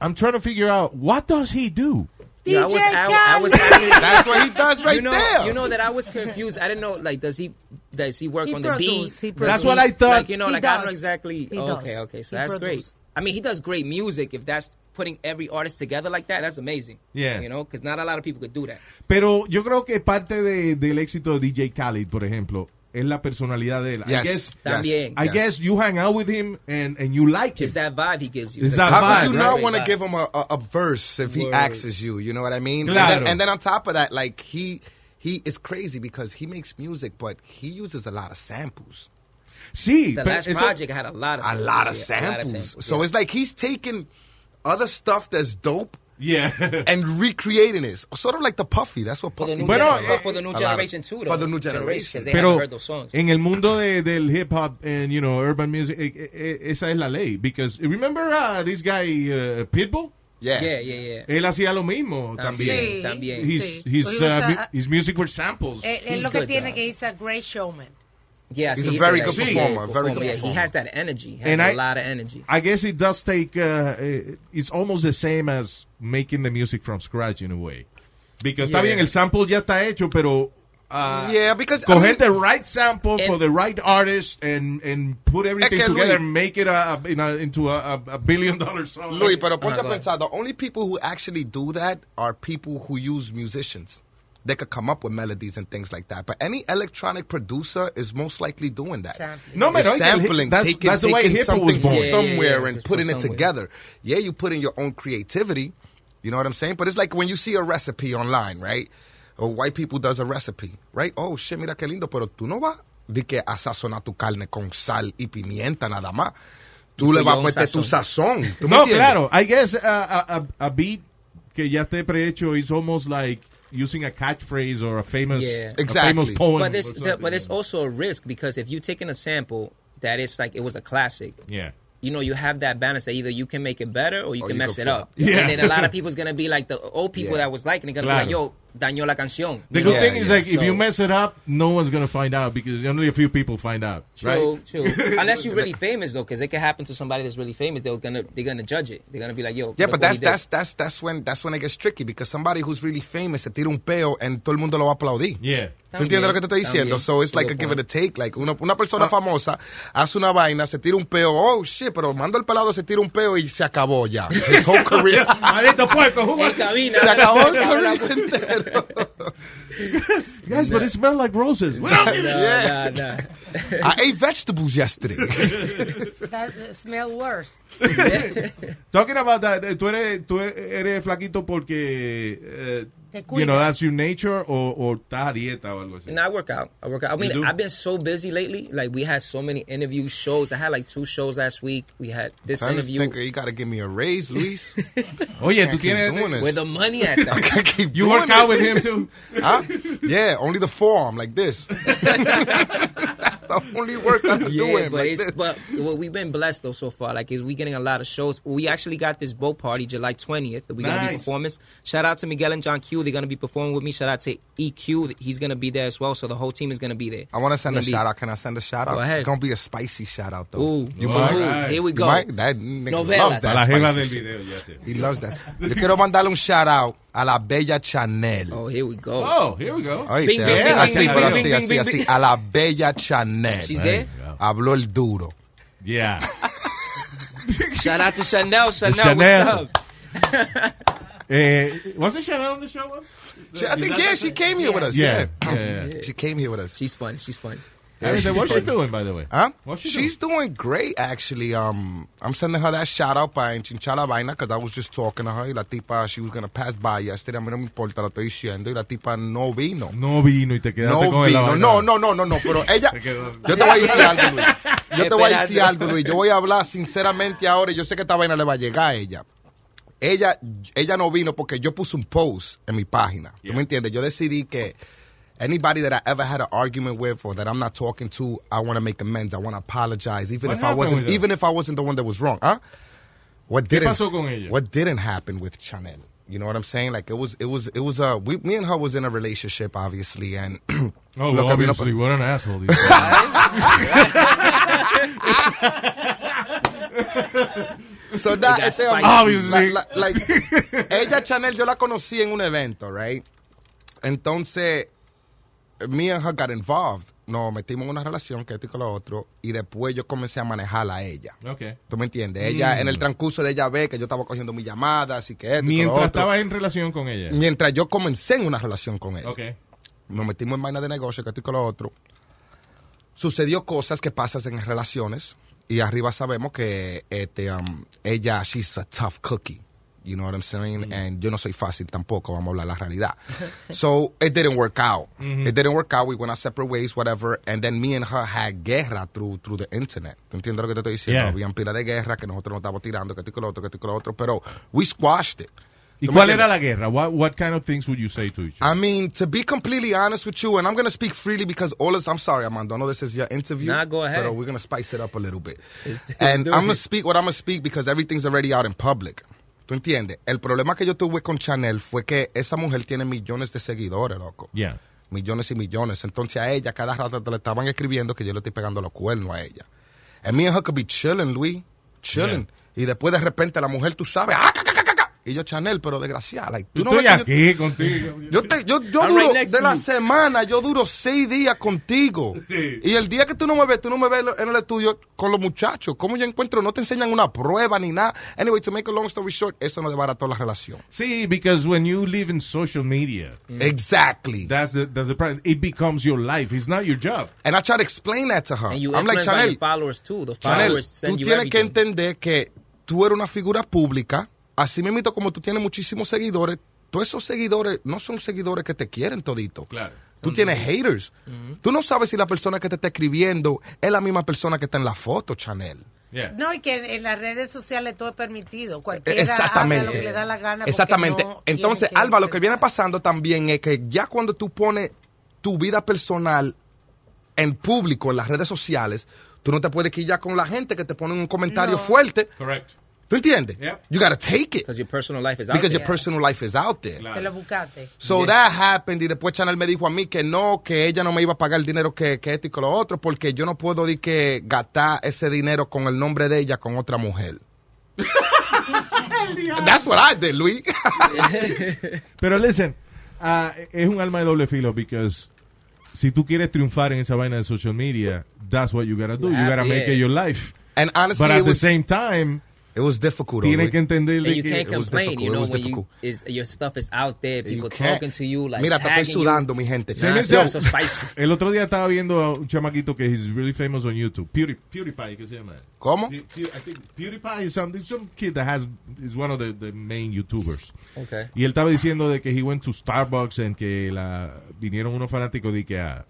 I'm trying to figure out what does he do. Yo, I was, DJ I, I was That's what he does right you know, there. You know that I was confused. I didn't know, like, does he does he work He on the beat? produce, he Does produce. That's what I thought. Like, you know, He like I don't does. know exactly. He okay, does. okay, so He that's great. produce. I mean, he does great music. If that's putting every artist together like that, that's amazing. Yeah. you know, because not a lot of people could do that. Pero yo creo que parte de, del éxito de DJ Khaled, por ejemplo, es la personalidad de él. I Yes, guess, También. I yes. guess you hang out with him and, and you like him. It's that vibe he gives you. It's that How vibe, could you right? not want to give him a, a, a verse if he Word. axes you? You know what I mean? And, then, and then on top of that, like he he is crazy because he makes music, but he uses a lot of samples. Sí, The last eso- project had a lot of A samples, lot of yeah, lot of samples. So yeah. it's like he's taking other stuff that's dope yeah. and recreating it. Sort of like the Puffy. That's what for the Puffy new, Bueno, gener- eh, for the new a lot of- generation too. Though. for the new because generation. they Pero haven't heard those songs. en el mundo de, del hip hop and you know urban music, eh, eh, esa es la ley. Because remember uh, this guy uh, Pitbull? yeah. yeah, yeah, yeah. Él hacía lo mismo También, también. Sí, también. His, sí. his, uh, a- his music were samples. Eh, Es lo que tiene though. que he's a great showman. Yeah, He's so a very good yeah, performer, very good Yeah, he has that energy. Has And a I- lot of energy. I guess it does take. Uh, it's almost the same as making the music from scratch in a way, because está Yeah. bien el sample ya está hecho, pero uh, Yeah, because I mean- the right sample for the right artist and and put everything Es que, together Luis- and make it a, a- in a- into a, a, a billion dollar song. Luis, pero ponte Uh-huh, a pensar, the only people who actually do that are people who use musicians. They could come up with melodies and things like that. But any electronic producer is most likely doing that. Sampling. No, man, It's I can- sampling, that's- taking, that's the taking something from Yeah, yeah, somewhere yeah, and putting from it somewhere. together. Yeah, you put in your own creativity. You know what I'm saying? But it's like when you see a recipe online, right? Or white people does a recipe, right? Oh, shit, mira qué lindo, pero tú no vas de que a sazonar tu carne con sal y pimienta nada más. Tú Y le tu vas a own meter tu sazón. sazón. ¿Tú No, claro. I guess uh, a, a, a beat que ya esté prehecho is almost like using a catchphrase or a famous, Yeah. a Exactly. famous poem. But it's the, but it's also a risk because if you're taking a sample that is like it was a classic, yeah. you know, you have that balance that either you can make it better or you Or can you mess it up. Yeah. And then a lot of people's gonna be like the old people Yeah. that was liking it, gonna Claro. be like, yo, dañó la canción. The good know? thing is yeah. like if you So- mess it up, no one's gonna find out because only a few people find out, True, right? true. Unless you're really famous though, because it can happen to somebody that's really famous. They're gonna they're gonna judge it. They're gonna be like, yo, Yeah, but that's that's that's that's when that's when it gets tricky because somebody who's really famous se tira un peo and todo el mundo lo va a aplaudir. Yeah. ¿Tú entiendes lo que te estoy diciendo? También. So it's like a give it a take. Like una, una persona famosa hace una vaina, se tira un peo, oh shit, pero mando el pelado, se tira un peo y se acabó ya. His whole career. Maldito puerco, se acabó el career entero. Guys, but it smells like roses. What else? Nah, nah, nah. I ate vegetables yesterday. That uh, smell worse. Talking about that, eh, tú eres, tú eres flaquito porque, Te you know, that's your nature o, o estás a dieta o algo así. And I work out. I work out. I mean. I've been so busy lately. Like we had so many interviews, shows. I had like two shows last week. We had this I interview. think you gotta give me a raise, Luis. Oye, Can't tú keep tienes... doing this. Where the money at? I can't keep You doing work out with him too? Huh? Yeah, only the forearm, like this. That's the only work I'm yeah, doing. but like it's this. but well, we've been blessed though so far. Like, is we getting a lot of shows. We actually got this boat party July twentieth. We're gonna be Nice. performing. Shout out to Miguel and John Q. They're gonna be performing with me. Shout out to EQ. He's gonna be there as well. So the whole team is gonna be there. I want to send a be- shout out. Can I send a shout out? Go ahead. It's gonna be a spicy shout out though. Ooh, you so mind? Here we go. might? That nigga Novelas. loves that. Spicy shit. video, ya. He loves that. Yo quiero mandarle un shout out a la bella Chanel. Oh, here we go. Oh, here we go. Bing, bing, bing, así, bing, pero bing, así, bing, así, bing, así. A la bella Chanel. She's There there. you go. Habló el duro. Yeah. Shout out to Chanel. Chanel, Chanel. what's up? Eh, wasn't Chanel on the show once? She, I Is think, that yeah, she thing? came here with us. Yeah. Yeah. Yeah, yeah. She came here with us. She's fun. She's fun. I said, she's what's she fun. doing, by the way? Huh? What's she She's doing great, actually. Um, I'm sending her that shout out para enchinchar vaina because I was just talking to her. Y la tipa, she was going to pass by yesterday. A mí no me importa, lo estoy diciendo. Y la tipa no vino. No vino y te quedaste No con el vino. No, no, no, no, no. Pero ella. Yo te voy a decir algo, Luis. Yo te voy a decir algo, Luis. Yo voy a hablar sinceramente ahora. y Yo sé que esta vaina le va a llegar a ella. Ella, ella no vino porque yo puse un post en mi página. ¿Tú Yeah. me entiendes? Yo decidí que anybody that I ever had an argument with or that I'm not talking to, I want to make amends. I want to apologize, even What if I wasn't, even if I wasn't the one that was wrong. Huh? What ¿Qué didn't? pasó con ella? What didn't happen with Chanel? You know what I'm saying? Like it was, it was, it was. Uh, we, me and her was in a relationship, obviously, and Oh, vino obviously, what an asshole. these So that, este, spicy. Obviously. la- la- like, ella Chanel yo la conocí en un evento, right? Entonces, me and her got involved. Nos metimos en una relación, que esto y que lo otro, y después yo comencé a manejarla a ella. Okay. ¿Tú me entiendes? Ella, Mm. en el transcurso de ella ve que yo estaba cogiendo mis llamadas y que esto lo Mientras otro. estaba en relación con ella. Mientras yo comencé en una relación con ella. Ok. Nos metimos en vaina de negocio, que esto y que lo otro. Sucedió cosas que pasan en relaciones. Y arriba sabemos que este, um, ella, she's a tough cookie. You know what I'm saying? And yo no soy fácil tampoco, vamos a hablar la realidad. so it didn't work out. Mhm. It didn't work out. We went our separate ways, whatever. And then me and her had guerra through, through the internet. ¿Tú entiendes lo que te estoy diciendo? Yeah. Habían pila de guerra que nosotros nos estábamos tirando, que esto y que lo otro, que esto y que lo otro. Pero we squashed it. ¿Y ¿Tú me cuál era la guerra? What, what kind of things would you say to each other? I mean, to be completely honest with you, and I'm going to speak freely because all this, I'm sorry, Armando, I know this is your interview. Nah, go ahead. But we're going to spice it up a little bit. And I'm going to speak what I'm going to speak because everything's already out in public. ¿Tú entiendes? El problema que yo tuve con Chanel fue que esa mujer tiene millones de seguidores, loco. Yeah. Millones y millones. Entonces a ella cada rato le estaban escribiendo que yo le estoy pegando los cuernos a ella. And me and her could be chilling, Luis. Chilling. Y después de repente la mujer, tú sabes, ¡ah, ca, ca, ca! Y yo, Chanel, pero desgraciada. Like, tú no Estoy ves que yo- aquí contigo. yo, te, yo, yo duro, right de la semana, yo duro seis días contigo. Y el día que tú no me ves, tú no me ves en el estudio con los muchachos. ¿Cómo yo encuentro? No te enseñan una prueba ni nada. Anyway, to make a long story short, eso no desbarató la relación. See, because when you live in social media, Exactly. that's the that's the problem. It becomes your life. It's not your job. And I try to explain that to her. And you I'm like, Chanel, followers too. The Chanel, followers tú send you tienes que everything. entender que tú eres una figura pública, así mismo como tú tienes muchísimos seguidores, todos esos seguidores no son seguidores que te quieren todito. Claro. Tú tienes haters. Tú no sabes si la persona que te está escribiendo es la misma persona que está en la foto, Chanel. No, y que en las redes sociales todo es permitido. Cualquiera Exactamente. haga lo que le da la gana. Exactamente. no Entonces, Alba, lo que viene pasando también es que ya cuando tú pones tu vida personal en público, en las redes sociales, tú no te puedes quillar con la gente que te pone un comentario No. fuerte. Correct. ¿Tú entiendes? You gotta take it. Because your personal life is out Because there. your personal life is out there. Te lo buscaste. So that happened y después Chanel me dijo a mí que no, que ella no me iba a pagar el dinero que, que esto y que lo otro porque yo no puedo decir que gastar ese dinero con el nombre de ella con otra mujer. That's what I did, Luis. Pero listen, ah, es un alma de doble filo because si tú quieres triunfar en esa vaina de social media, that's what you gotta do. You gotta make it your life. And honestly, But at the was- same time, it was difficult. Tienes Luis. que entender And you que can't it was complain, you difficult, it know, was when you difficult. is your stuff is out there, people talking to you, like Mira, te estoy tagging you. sudando, mi gente. Nah, Se me so, so spicy. El otro día estaba viendo a un chamaquito que he's really famous on YouTube. Pewdie- PewDiePie, ¿qué se llama? ¿Cómo? Pew- I think PewDiePie is some, some kid that has is one of the, the main YouTubers. Okay. Y él estaba diciendo de que he went to Starbucks en que la vinieron unos fanáticos de que a,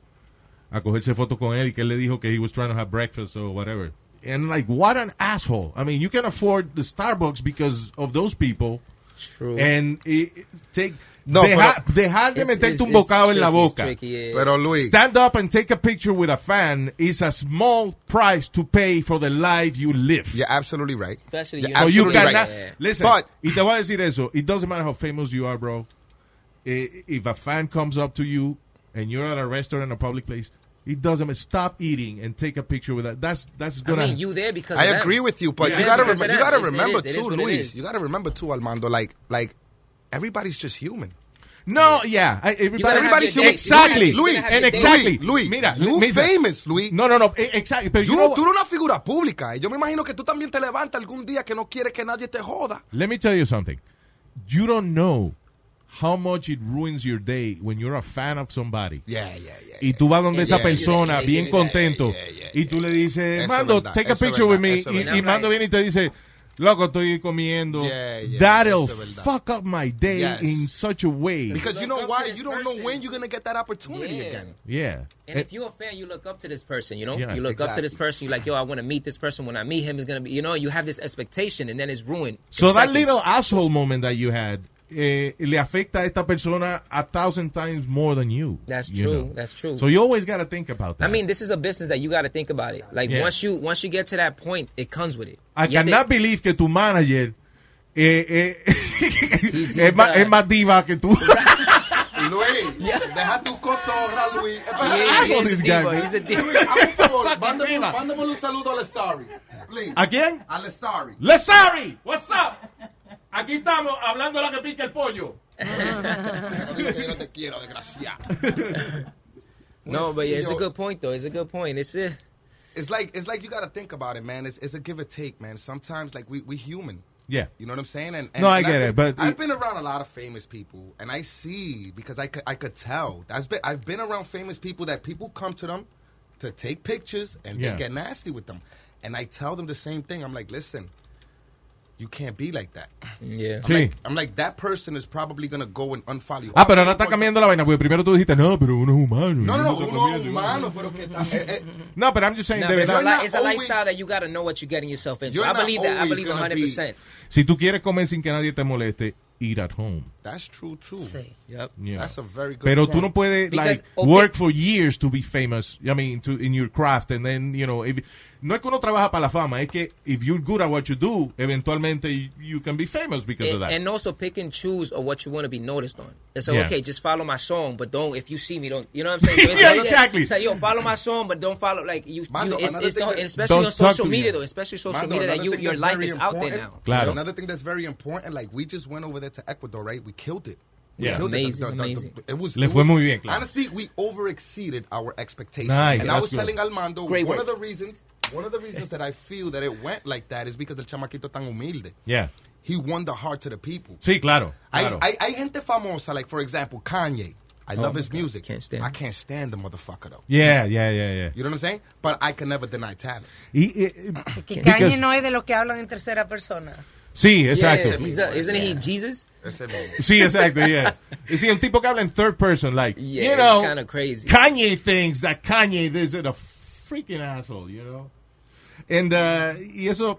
a cogerse fotos con él y que él le dijo que he was trying to have breakfast or whatever. And like, what an asshole. I mean, you can afford the Starbucks because of those people. True. And it, it- take No, deja- pero- dejar de It's- meterte it's- un bocado it's en la boca. tricky, yeah. Pero Luis, Stand up and take a picture with a fan is a small price to pay for the life you live. you're absolutely right. Especially You're you- So you absolutely cannot, right. Yeah. listen, But- y te voy a decir eso, it doesn't matter how famous you are, bro. Eh, If a fan comes up to you and you're at a restaurant or a public place, it doesn't. Stop eating and take a picture with that. That's that's I gonna. mean, you there because I them. agree with you, but Yeah, you gotta You gotta It's- it remember it is too, Luis. is. You gotta remember too, Armando. Like, like everybody's just human. no, yeah, I- everybody, Everybody's human. exactly, have and exactly, Luis, Mira, you mira. famous, Luis. No, no, no, eh, exactly. Pero you know tú eres una figura pública. Yo me imagino que tú también te levantas algún día que no quieres que nadie te joda. Let me tell you something. You don't know how much it ruins your day when you're a fan of somebody. Yeah, yeah, yeah. Y tú vas donde esa persona bien contento yeah, yeah, y tú le dices, Mando, verdad, take a eso es picture with me. verdad, Y, verdad. y Mando viene y te dice, loco, estoy comiendo. Yeah, yeah, That'll eso es verdad. fuck up my day Yes. in such a way. Because you know why? You don't know when you're going to get that opportunity Yeah. again. yeah. And if you're a fan, you look up to this person, you know? Yeah, you look up to this person, you're like, yo, I want to meet this person. When I meet him, it's going to be, you know, you have this expectation and then it's ruined. so that seconds. little asshole moment that you had eh, le afecta a esta persona a thousand times more than you. That's you true. know. That's true. So you always got to think about that. I mean, this is a business that you got to think about it. Like Yeah. once you once you get to that point, it comes with it. I You have to- cannot believe que tu manager eh, eh, he's es, más, the- es más diva que tú. Luis, yeah. deja tu cotorra, Luis. Yeah, espera. he's a this diva, man. he's a diva. Luis, hazme un favor, Fucking mándame, diva. mándame un saludo a Lesari. Please. ¿A quién? A Lesari. Lesari, what's up? Aquí estamos hablando de la que pica el pollo. No digo que yo no te quiero, desgraciado. No, but yeah, it's a Yo- good point though. It's a good point. It's a, It's like it's like you got to think about it, man. It's, it's a give or take, man. Sometimes like we we human. Yeah. You know what I'm saying? And, and No, I and get I've it, been- but I've been around a lot of famous people, and I see because I could I could tell. That's been I've been around famous people that people come to them to take pictures, and Yeah. they get nasty with them, and I tell them the same thing. I'm like, listen. You can't be like that. Yeah. I'm, Sí. like, I'm like, that person is probably going to go and unfollow you. Ah, pero ahora está cambiando la vaina, porque primero tú dijiste, no, pero uno es humano. No, no, no, uno es igual". humano, pero que está- eh, eh, No, but I'm just saying, Nah, de it's, verdad. li- not it's a always- lifestyle that you got to know what you're getting yourself into. I believe that. I believe gonna 100%. Si tú quieres comer sin que nadie te moleste, eat at home. That's true too. Yep. Yeah. That's a very good Pero tú point. no puedes Because, like okay. work for years to be famous. I mean, to in your craft, and then you know, if, no es que uno trabaja para la fama, es que if you're good at what you do, eventualmente you, you can be famous because of And, that. and also pick and choose of what you want to be noticed on. It's like, Yeah. okay, just follow my song, but don't, if you see me, don't, you know what I'm saying? So it's Yeah, like, exactly. It's like, yo, follow my song, but don't follow, like, you, Mando, you it's, another it's the, that- especially on social media, me. though, especially social Mando, media, that another you, thing your life very is out there now. Claro. Another thing that's very important, like we just went over there to Ecuador, right? We killed it. We Yeah. killed Amazing, it. The- the- the- amazing. it was, Le it fue was- muy bien, claro. Honestly, we over exceeded our expectations. Nice, and I was good. telling Almando, Great one work. of the reasons, one of the reasons that I feel that it went like that is because el chamaquito tan humilde. yeah. He won the heart of the people. Sí, claro. Hay, claro. hay, hay gente famosa, like for example, Kanye. I love my his God, music. can't stand I can't stand the motherfucker though. yeah, yeah, yeah, yeah. You know what I'm saying? But I can never deny talent. Y, eh, Que because- Kanye no es de los que hablan en tercera persona. Sí, exacto. Yeah, he's the, isn't he Jesus? Ese mismo. Sí, exacto, yeah. Y sí, un tipo que habla en third person, like, Yeah, you know, kinda crazy. Kanye thinks that Kanye is a freaking asshole, you know? And, uh, y eso,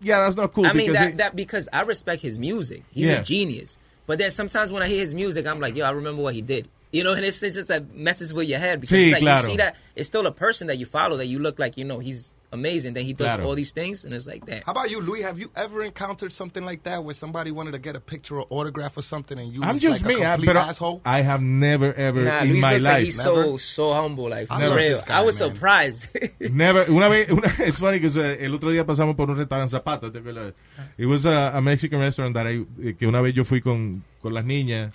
yeah, that's not cool. I mean that it- that because I respect his music. He's Yeah. a genius. But then sometimes when I hear his music, I'm like, yo, I remember what he did. You know, and it's, it's just that messes with your head because Sí, like claro. you see that it's still a person that you follow that you look like you know he's amazing. Then he does Claro. all these things, and it's like that. How about you, Louis? Have you ever encountered something like that where somebody wanted to get a picture or autograph or something and you I'm was just like me, a I, complete but asshole? I have never ever Nah, in Luis my looks like he's Never? so so humble, like I for love real. guy, I was man. surprised. Never. Una vez, una, it's funny because uh, el otro día pasamos por un restaurante Zapata. ¿te? It was a, a Mexican restaurant that I, que una vez yo fui con, con las niñas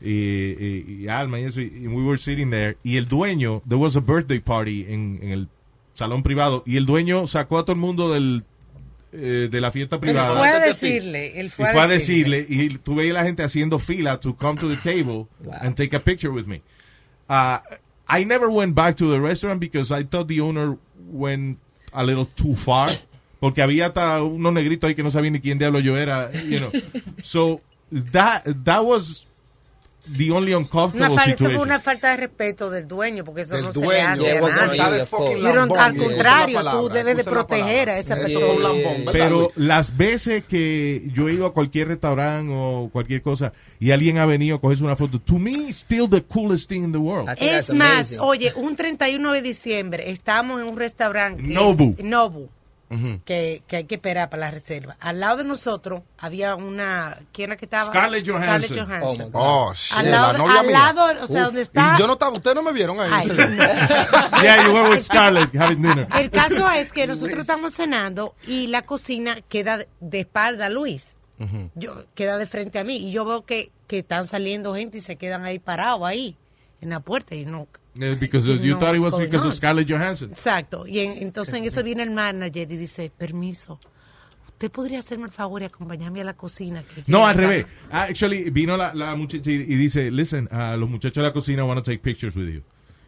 y, y, y Alma y eso, y we were sitting there. Y el dueño, there was a birthday party en, en el salón privado, y el dueño sacó a todo el mundo del, eh, de la fiesta Él privada. fue a decirle, él Y fue, fue a decirle, y tú veías la gente haciendo fila to come to the table Wow. and take a picture with me. Uh, I never went back to the restaurant because I thought the owner went a little too far. Porque había hasta unos negritos ahí que no sabían ni quién diablo yo era, you know. So, that, that was the only Una uncomfortable falta, eso situation. fue una falta de respeto del dueño, porque eso Del no se dueño. le hace Yeah, a nadie. lambón, al la contrario, tú debes de proteger a esa Eso persona. fue un lambón, ¿verdad, Pero las veces que yo he ido a cualquier restaurante o cualquier cosa y alguien ha venido a cogerse una foto, to me, still the coolest thing in the world. Es más, amazing. oye, un 31 de diciembre estamos en un restaurante. Nobu. es- Nobu. Que, que hay que esperar para la reserva. Al lado de nosotros había una. ¿Quién era que estaba? Scarlett Johansson. Oh. Oh, shit, Al lado, la novia al mía. lado, o sea, donde está. Y yo no estaba, ustedes no me vieron ahí. Ay, no. Yeah, you were with Scarlett having dinner. El caso es que nosotros estamos cenando y la cocina queda de- de espalda a Luis. Yo, queda de frente a mí. Y yo veo que, que están saliendo gente y se quedan ahí parados ahí, en la puerta. Y no. Eh, because you you know thought it was because of. Scarlett Johansson. Exacto. Y en- entonces en eso viene el manager y dice, permiso, ¿usted podría hacerme el favor y acompañarme a la cocina? Que No, al entrar?" revés. Actually, vino la, la muchacha y, y dice, listen, uh, los muchachos de la cocina want to take pictures with you.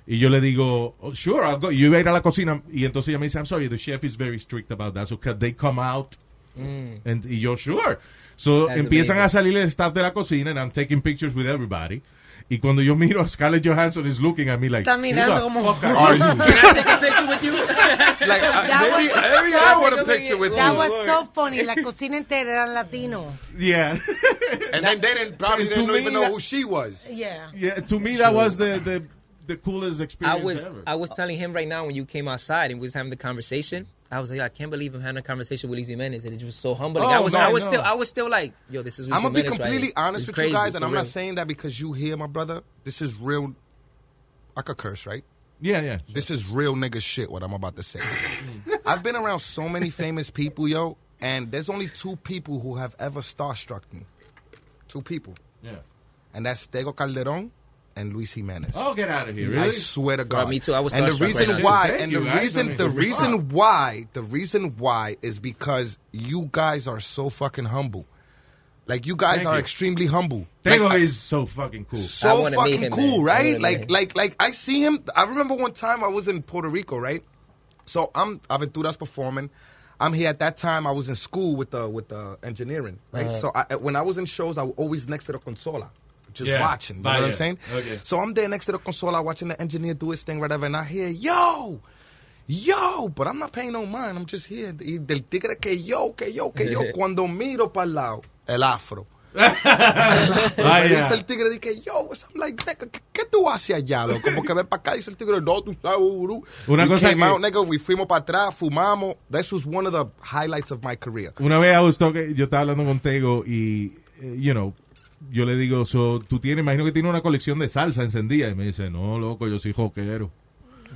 Y yo le digo, oh, sure, I'll go. Y yo iba a ir a la cocina y entonces ella me dice, I'm sorry, the chef is very strict about that, so can they come out? And, y yo, sure. So That's empiezan amazing. a salir el staff de la cocina and I'm taking pictures with everybody. Y cuando yo miro a Scarlett Johansson is looking at me like, Está mirando como- are you?" Can I take a picture with you? Like, uh, That maybe, was- maybe I want a picture with That you. was so funny. La cocina entera eran latinos. Yeah. And then they didn't probably didn't me, even know that- who she was. Yeah. Yeah, to me that was the the, the coolest I experience was ever. I was telling him right now when you came outside and we was having the conversation. I was like, I can't believe I'm having a conversation with Luis Jimenez, and it was so humbling. Oh, I was I was no. still I was still like, yo, this is Luis I'm gonna be Jimenez right completely here. honest with crazy, you guys, and I'm real. not saying that because you hear my brother. This is real. I could curse, right? Yeah, yeah. This is real nigga shit. What I'm about to say. Hmm. I've been around so many famous people, yo, and there's only two people who have ever starstruck me. Two people, Yeah. and that's Tego Calderon and Luis Jimenez. Oh, get out of here! I swear to Bro, God. me too. I was and the reason right why, and the guys. Reason, the reason job. why, the reason why is because you guys are so fucking humble. Like you guys Thank are you. extremely humble. Tego Like, is so fucking cool. So wanna meet fucking him, cool, man. Right? wanna Like, like, like I see him. I remember one time I was in Puerto Rico, right? So I'm Aventuras performing. I'm here at that time. I was in school with the with the engineering, right? Uh-huh. So I, when I was in shows, I was always next to the consola, just Yeah. watching. You know what I'm saying? Okay. So I'm there next to the consola, watching the engineer do his thing, whatever, and I hear yo. Yo, but I'm not paying no mind. I'm just here. Y del tigre que yo, que yo, que yo. Cuando miro para el lado, el afro. Me dice el tigre, dije, yo, I'm like, nigga, ¿qué, qué tú haces allá, loco? Como que ven para acá, dice el tigre, no, tú sabes, gurú. Una we cosa came que- out, nigga, we fuimos para atrás, fumamos. This was one of the highlights of my career. Una vez I was talking- yo estaba hablando con Tego y, eh, you know, yo le digo, so, tú tienes, imagino que tienes una colección de salsa encendida. Y me dice, no, loco, yo soy joquero.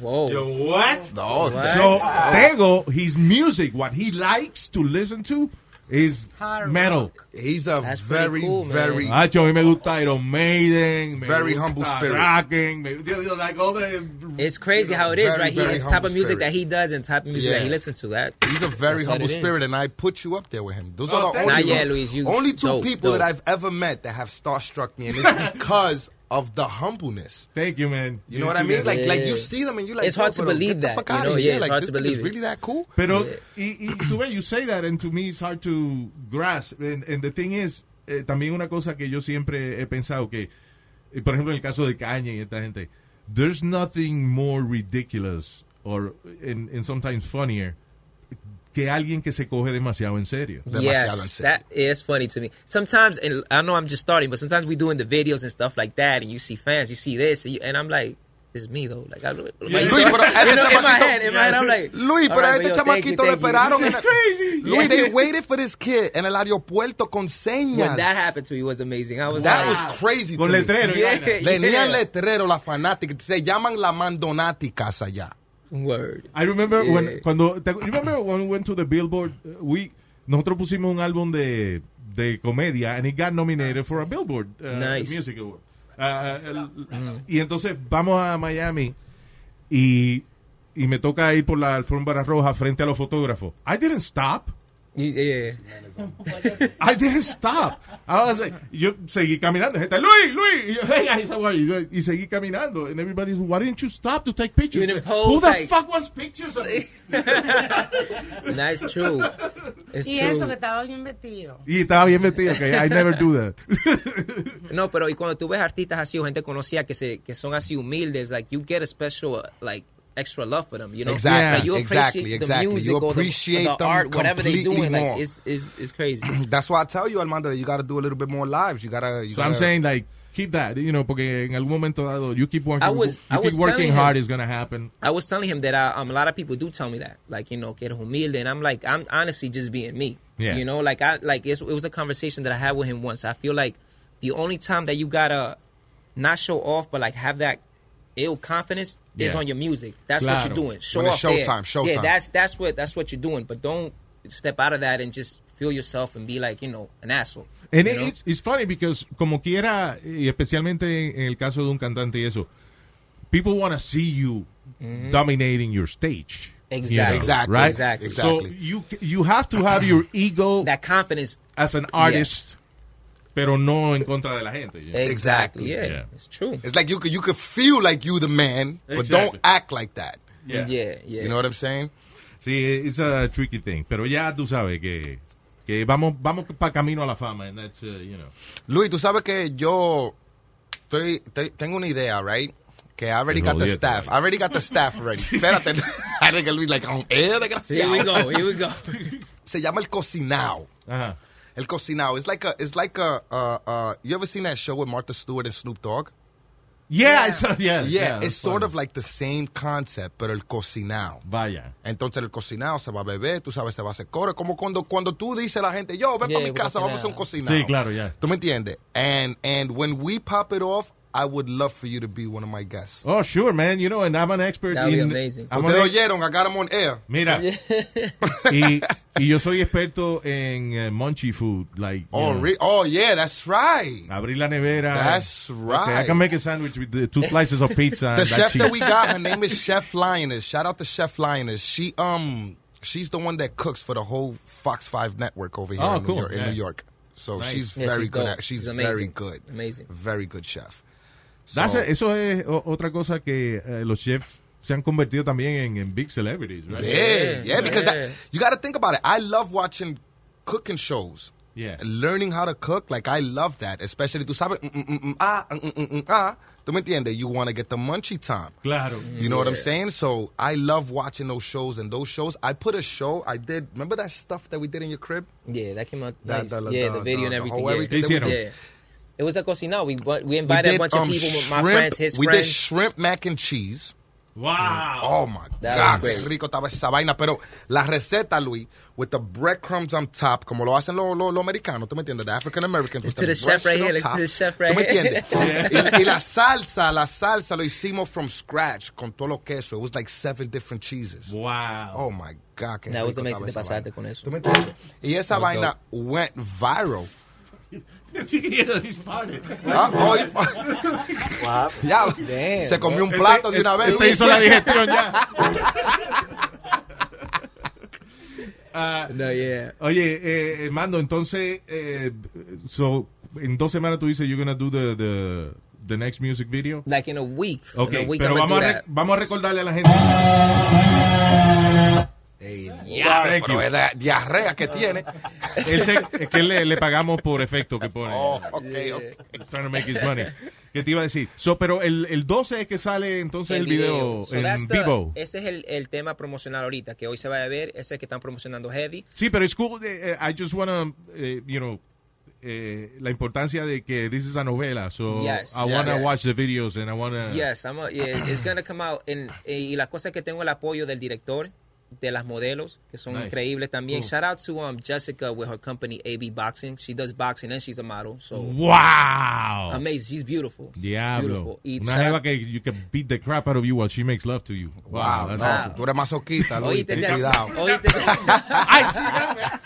Whoa. Yo, what? No, So, Tego, his music, what he likes to listen to is metal. He's a That's very, cool, very, ah, Hacho, a mí me gusta Iron Maiden. Very humble spirit. Kraken, me, like all the, It's crazy how it is, Very, right? He, the type of music spirit. that he does and type of music that he listens to. That he's a very humble spirit, and I put you up there with him. Those Oh, are the only, you. Not yet, Luis, you only two dope, people dope. that I've ever met that have starstruck me, and it's because of the humbleness. Thank you, man. You know what I mean? Like, Yeah. like you see them and you like. It's hard to believe that, fuck you know? Yeah, it's like, hard this to believe it. really that cool? Pero y, y tú ves, you say that, and to me it's hard to grasp. And, and the thing is, eh, también una cosa que yo siempre he pensado que, eh, por ejemplo, en el caso de Kanye y esta gente, there's nothing more ridiculous or and, and sometimes funnier que alguien que se coge demasiado en serio. Yes, that is funny to me. Sometimes, and I know I'm just starting, but sometimes we doing the videos and stuff like that, and you see fans, you see this, and, you, and I'm like, it's me though. Like, I, like, Luis, so- pero a este you know, in my chamaquito- head, in my head, I'm like, Luis, pero a este chamaquito you. esperaron. This is en- crazy. Luis, Yeah. they waited for this kid en el aeropuerto con señas. When that happened to me, it was amazing. I was That like, was crazy Con to me. letrero y Yeah, yeah. letrero las fanáticas. Se llaman la mandonáticas allá. Word. I remember Yeah. when cuando you remember when we went to the Billboard uh, we nosotros pusimos un álbum de de comedia and it got nominated for a Billboard uh, Nice. Music Award. Uh, el- Y entonces vamos a Miami y y me toca ir por la alfombra roja frente a los fotógrafos. I didn't stop. Yeah. I didn't stop. I was like, yo seguí caminando. Gente, Luis, Luis. Y, yo, seguí caminando. And everybody's, why didn't you stop to take pictures? Who the like- fuck wants pictures of me? That's true. It's Y true. eso que estaba bien vestido. Y estaba bien metido, que I never do that. No, pero y cuando tú ves artistas así o gente conocida que se que son así humildes, like you get a special uh, like extra love for them, you know? Exactly, Like, you exactly, appreciate the exactly. music You or the- appreciate or the, them art, whatever they completely doing, like it's, it's, it's crazy. That's why I tell you, Armando, that you got to do a little bit more lives. You gotta. You So I'm saying, like, keep that, you know, porque en algún momento dado, you keep working, I was- you I keep was working telling hard, is gonna happen. I was telling him that I, um, a lot of people do tell me that, like you know, que eres humilde, and I'm like, I'm honestly just being me. Yeah. You know, like I like it's, it was a conversation that I had with him once. I feel like the only time that you gotta not show off, but like have that ill confidence is Yeah. on your music. That's what you're doing. Show When it's off there. showtime, Yeah, that's that's what that's what you're doing. But don't step out of that and just feel yourself and be like you know an asshole. And it- it's, it's funny because como quiera, y especialmente en el caso de un cantante y eso, people want to see you Mhm. dominating your stage. you Exactly. know, Exactly. Right? Exactly. So you you have to have your ego, that confidence as an artist, pero no en contra de la gente. you know? Exactly. Yeah, Yeah. it's true. It's like you could you could feel like you the man, but Exactly. don't act like that. Yeah. Yeah, yeah. You know what I'm saying? Sí, it's a tricky thing, pero ya tú sabes que que vamos vamos para camino a la fama and that's uh, you know. Luis, tú sabes que yo estoy, te- tengo una idea, right? Que I already got the staff. I already got the staff ready. Espérate. I think Luis like on air, desgraciado. Here we go, here we go. Se llama El Cocinao. Ajá. El Cocinao. It's like a, it's like a, uh, uh, you ever seen that show with Martha Stewart and Snoop Dogg? Yeah, I saw- yeah, Yeah, yeah, it's sort funny. of like the same concept, pero el cocinao. Vaya. Entonces el cocinao se va a beber, tú sabes, se va a hacer coro. Como cuando, cuando tú dices a la gente, yo, ven Yeah, para mi casa, vamos a hacer un cocinao. cocinao. Sí, claro, ya. ¿Tú me entiendes? And, and when we pop it off, I would love for you to be one of my guests. Oh, sure, man. You know, and I'm an expert That would be in... amazing. I'm Ustedes an- oyeron, I got 'em on air. Mira, y, y yo soy experto en eh, munchie food. Like, Oh, know, re- oh, yeah, that's right. abrir la nevera. That's Okay, right. I can make a sandwich with the two slices of pizza the that chef that cheese. we got, her name is Chef Lioness. Shout out to Chef Lioness. She um she's the one that cooks for the whole Fox Five network over here Oh, in, cool. New York, in Yeah. New York. So Nice. she's Yeah, very she's good at she's, She's very good. Amazing. Very good chef. That's So- a- eso es o- otra cosa que eh, los chefs se han convertido también en, en big celebrities, right? Yeah, yeah, because that, you got to think about it. I love watching cooking shows. Yeah. Learning how to cook, like I love that. Especially, tú sabes, mm, mm, mm, mm, ah, mm, mm, ah. ¿Tú me entiendes? You want to get the munchie time. Claro. You know what I'm saying? So I love watching those shows. And those shows, I put a show, I did, remember that stuff that we did in your crib? Yeah, that came out That- nice. the- yeah, the- the, video the- and the everything. whole yeah. everything that we did. yeah. It was a cocinado. We we invited did, a bunch of um, people, my friends, his we friends. did shrimp mac and cheese. Wow. Oh my That God, qué rico estaba esa vaina. Pero la receta, Luis, with the breadcrumbs on top, como lo hacen los los- los americanos, ¿tú me entiendes? The African Americans. with to the chef right here, look top. to the chef right ¿Tú me here. entiendes? y, y la salsa, la salsa lo hicimos from scratch con todo lo queso. It was like seven different cheeses. Wow. Oh my God, qué That was amazing. estaba Te pasaste con eso. ¿Tú me entiendes? Y esa That was vaina went viral. Ah, oh, y- ya, Damn, se comió un Este- plato de una vez. este hizo la digestión ya. Ah, No, yeah. Oye, eh, Mando, entonces, eh, so, en dos semanas tú dices, you're gonna do the, the, the next music video. Like in a week. Ok, in a week pero vamos a, vamos a recordarle a la gente. Pero es la diarrea que tiene. Él se- es que le, le pagamos por efecto que pone. Oh, ok, ok. Trying to make his money. ¿Qué te iba a decir? So, pero el, el 12 es que sale entonces el, video, So en that's the- vivo. Ese es el, el tema promocional ahorita, que hoy se va a ver. Ese es el que están promocionando Heavy. Sí, pero es cool. eh, I just wanna, eh, you know, eh, la importancia de que this is a novela. So Yes. I wanna Yes. watch the videos and I wanna. Yes, I'm a- yeah, it's gonna come out. eh, y la cosa es que tengo el apoyo del director, de las modelos, que son Nice. increíbles también. Cool. Shout out to um, Jessica with her company AB Boxing. She does boxing and she's a model. So Wow. amazing. She's beautiful. Diablo. Beautiful. Y Una jeva que you can beat the crap out of you while she makes love to you. Wow. Wow, that's no, awesome. tú eres masoquista, Luis, Oíste, ten cuidado. oíste. Ay,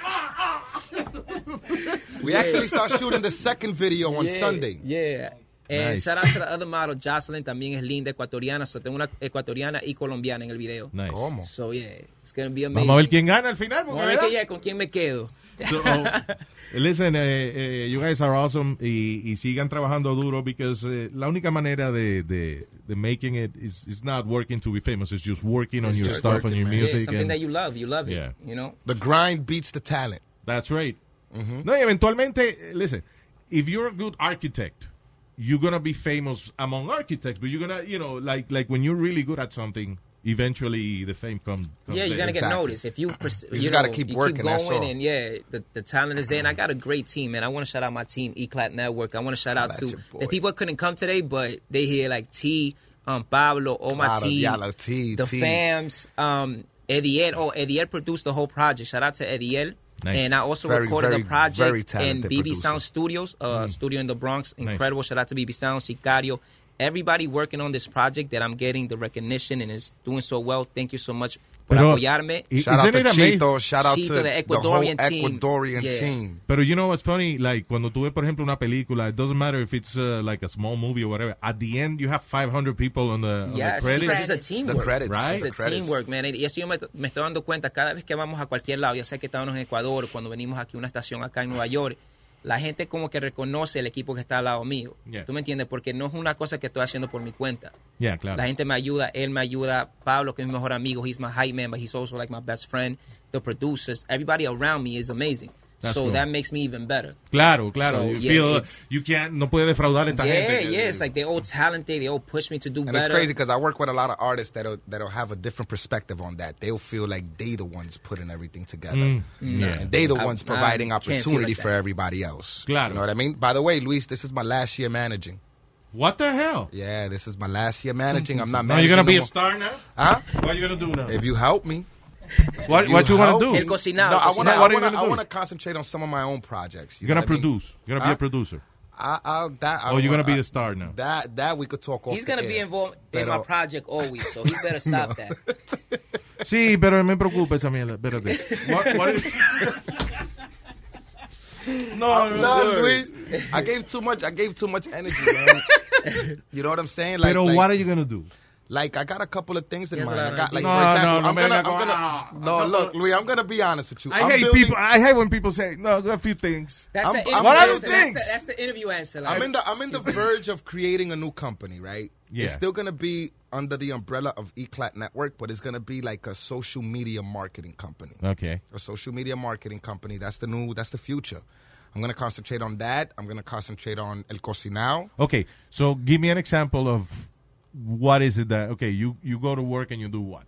We actually start shooting the second video on Yeah, Sunday. Yeah. And Nice. shout out to the other model, Jocelyn, también es linda, ecuatoriana. So tengo una ecuatoriana y colombiana en el video. Nice. ¿Cómo? So yeah, it's gonna be amazing. Vamos a ver quién gana al final. Vamos a ver que ya, con quién me quedo. So, oh, listen, eh, eh, you guys are awesome y, y sigan trabajando duro because eh, la única manera de, de, de making it is, is not working to be famous. It's just working on It's your just stuff working, and your man. music. Yeah, something and- that you love, you love it. Yeah. You know. The grind beats the talent. That's right. No, y eventualmente, eh, listen, if you're a good architect, you're gonna be famous among architects, but you're gonna, you know, like like when you're really good at something, eventually the fame comes. Yeah, you're gonna get noticed if you. Pers- You you gotta know, keep you working, Keep going, and yeah, the, the talent is there. And I got a great team, man. I want to shout out my team, Eclat Network. I want to shout out That's to the people that couldn't come today, but they here like T, um, Pablo, all my Claro, team, T, the T. fams, um, Ediel. Oh, Ediel produced the whole project. Shout out to Ediel. Nice. And I also Very, recorded very, the project in BB producer. Sound Studios, uh, studio in the Bronx. Nice. Incredible. Shout out to BB Sound, Sicario. Everybody working on this project that I'm getting the recognition and is doing so well. Thank you so much por Pero- apoyarme. Shout out to? Chito. Shout out Chito, to the the whole Ecuadorian team. Ecuadorian Yeah. team. Pero you know what's funny? Like, cuando tú ves, por ejemplo, una película, it doesn't matter if it's uh, like a small movie or whatever. At the end, you have 500 people on the, on Yes, the credits. because it's a teamwork. The credits, Right? It's a credits. teamwork, man. Y eso yo me, me estoy dando cuenta cada vez que vamos a cualquier lado, ya sea que estamos en Ecuador cuando venimos aquí a una estación acá en Nueva York, la gente como que reconoce el equipo que está al lado mío. Yeah. ¿Tú me entiendes? Porque no es una cosa que estoy haciendo por mi cuenta. Yeah, claro. La gente me ayuda, él me ayuda, Pablo, que es mi mejor amigo, he's my hype man, but he's also like my best friend. The producers, everybody around me is amazing. That's so cool. that makes me even better. Claro, claro. So, you yeah, feel you can't, no puede defraudar a esta yeah, gente. que- yeah. It's like they all talented. They all push me to do And better. it's crazy because I work with a lot of artists that'll that'll have a different perspective on that. They'll feel like they the ones putting everything together, Mm, yeah. and they the ones I providing can't opportunity like for everybody else. Claro. You know what I mean? By the way, Luis, this is my last year managing. What the hell? Yeah, this is my last year managing. I'm not Now managing. you're gonna be no a star now? Huh? What are you gonna do now? If you help me. What- If what you wanna do? El cocinado, No, I want to. What are you I want to concentrate on some of my own projects. You You're gonna what I mean? produce. You're gonna be Huh? a producer. I, I'll, that, I Oh, you're wanna- gonna be I- the star now. That that we could talk off. He's the gonna be air. involved in my project always, so he better stop that. Sí, pero me preocupa esa mierda. Espérate. What, what is... no, I'm no, done, no. Luis. I gave too much. I gave too much energy, man. you know what I'm saying? Like, Pero like, what are you gonna do? Like I got a couple of things in He has a mind. lot I got like ideas. for No, example, no, no, I'm man, gonna, I go, I'm gonna, no, no, look, Louis, I'm gonna be honest with you. I I'm hate building- people. I hate when people say no. A few things. That's I'm- the interview What are answer. those That's things? the, that's the interview answer. Like, I'm in the I'm in the verge of creating a new company, right? Yeah. It's still gonna be under the umbrella of Eclat Network, but it's gonna be like a social media marketing company. Okay. A social media marketing company. That's the new. That's the future. I'm gonna concentrate on that. I'm gonna concentrate on El Cocinao. Okay. So give me an example of what is it that okay you you go to work and you do what?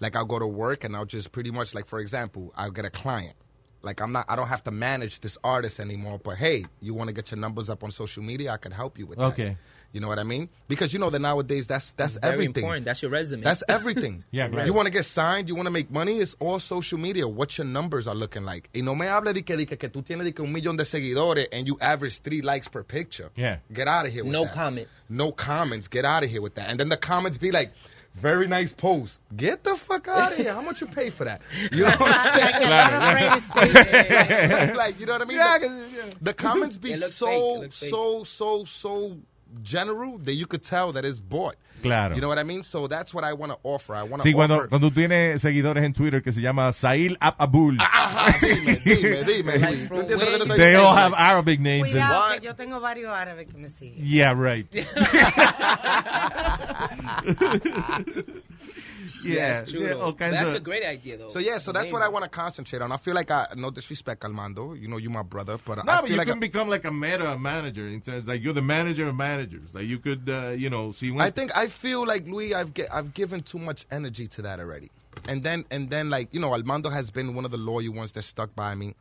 Like I'll go to work and I'll just pretty much like for example, I'll get a client. Like I'm not I don't have to manage this artist anymore, but hey, you want to get your numbers up on social media, I can help you with that. Okay. You know what I mean? Because you know that nowadays that's that's Very everything. important. That's your resume. That's everything. Yeah, claro. You want to get signed, you want to make money, it's all social media. What your numbers are looking like. Y no me hable de que, de que, que tú tienes de que un millón de seguidores and you average three likes per picture. Yeah. Get out of here with No that. comment. No comments. Get out of here with that. And then the comments be like, very nice post. Get the fuck out of here. How much you pay for that? You know what I'm saying? Like a lot of radio stations. like, like, you know what I mean? Yeah, yeah. the comments be It so, fake. It looks fake. so, so, so general that you could tell that is bought. Claro. You know what I mean? So that's what I want to offer. I want to Sí, cuando, offer. cuando tú tienes seguidores en Twitter que se llama Sail Ab Abul. Ajá, dime, dime, dime. Like from ¿Tú entiendes lo que te estoy They all have Arabic names. and- Cuidado, What? que yo tengo varios árabes que me siguen. yeah, right. yeah, That's yeah, all kinds That's of- a great idea, though. So yeah, so that's what I want to concentrate on. I feel like I no disrespect, Armando. You know, you my brother, but No, I but you like can I, become like a meta manager in terms like you're the manager of managers. Like you could, uh, you know, see. I think I feel like Louis, I've get, I've given too much energy to that already. And then and then like you know, Armando has been one of the loyal ones that stuck by me,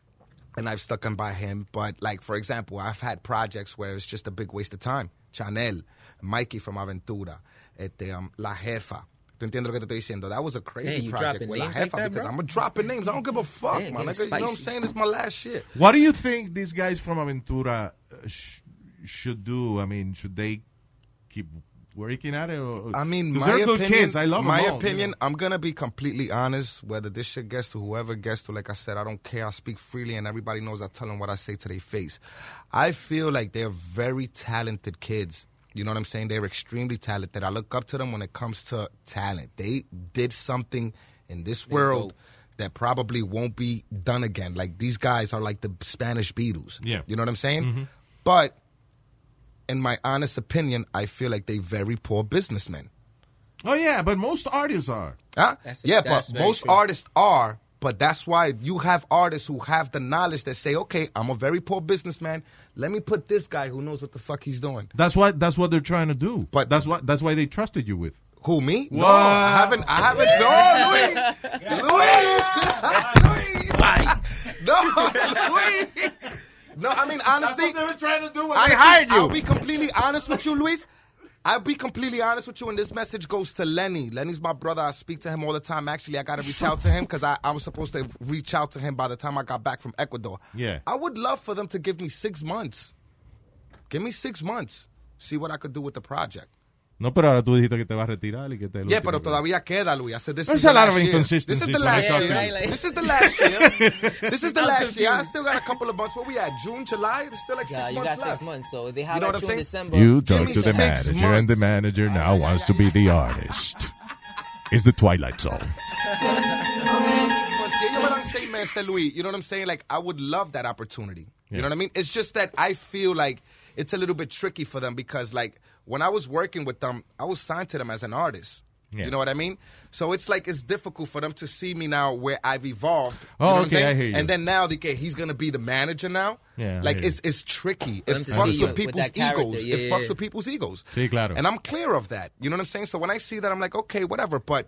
and I've stuck in by him. But like for example, I've had projects where it's just a big waste of time. Chanel, Mikey from Aventura, este, um, La Jefa. ¿Tú entiendes lo que te estoy diciendo? That was a crazy Man, project dropping with La names like that, because bro? I'm dropping names. I don't give a fuck, Man, man. getting Nigga, you know what I'm spicy. saying? It's my last shit. What do you think these guys from Aventura uh, sh- should do? I mean, should they keep working at it? Or, I mean, my they're good opinion, kids. I love my them all, you opinion. know. I'm gonna be completely honest. Whether this shit gets to whoever gets to, like I said, I don't care. I speak freely, and everybody knows I tell them what I say to their face. I feel like they're very talented kids. You know what I'm saying? They're extremely talented. I look up to them when it comes to talent. They did something in this world dope. that probably won't be done again. Like these guys are like the Spanish Beatles. Yeah. You know what I'm saying? Mm-hmm. But in my honest opinion, I feel like they very poor businessmen. Oh yeah, but most artists are. Huh? That's- yeah, that's but most true. artists are. But that's why you have artists who have the knowledge that say, okay, I'm a very poor businessman. Let me put this guy who knows what the fuck he's doing. That's what that's what they're trying to do. But- that's what that's why they trusted you with. Who me? No, I haven't. I haven't. No, Louis. Louis. No, Louis. No, I mean honestly, That's what they were trying to do. honestly, I'll be completely honest with you, Luis. I'll be completely honest with you, and this message goes to Lenny. Lenny's my brother. I speak to him all the time. Actually, I got to reach out to him because I, I was supposed to reach out to him by the time I got back from Ecuador. Yeah. I would love for them to give me six months. Give me six months. See what I could do with the project. No, pero ahora tú dijiste que te vas a retirar y que te. Yeah, pero todavía queda, Luis. I said this There's is a lot of inconsistencies This is the last year. to you. Right, like- This is the last year. This is the last year. I still got a couple of months. What we at? June, July? There's still like Yeah, six you months got left. six months, so they have know you what I'm saying? December. You talk to the six manager, and the manager now wants to be the artist. It's the Twilight Zone. But si ellos me dan seis meses, Luis, you know what I'm saying? Like, I would love that opportunity. You know what I mean? It's just that I feel like it's a little bit tricky for them because, like, when I was working with them, I was signed to them as an artist. Yeah. You know what I mean? So it's like it's difficult for them to see me now where I've evolved. You Oh, know what I'm okay. I hear you. And then now they get, he's gonna be the manager now. Yeah, like it's it's tricky. For It fucks with with people's that character, egos. yeah, it yeah, fucks yeah. with people's egos. Sí, claro. And I'm clear of that. You know what I'm saying? So when I see that, I'm like, okay, whatever. But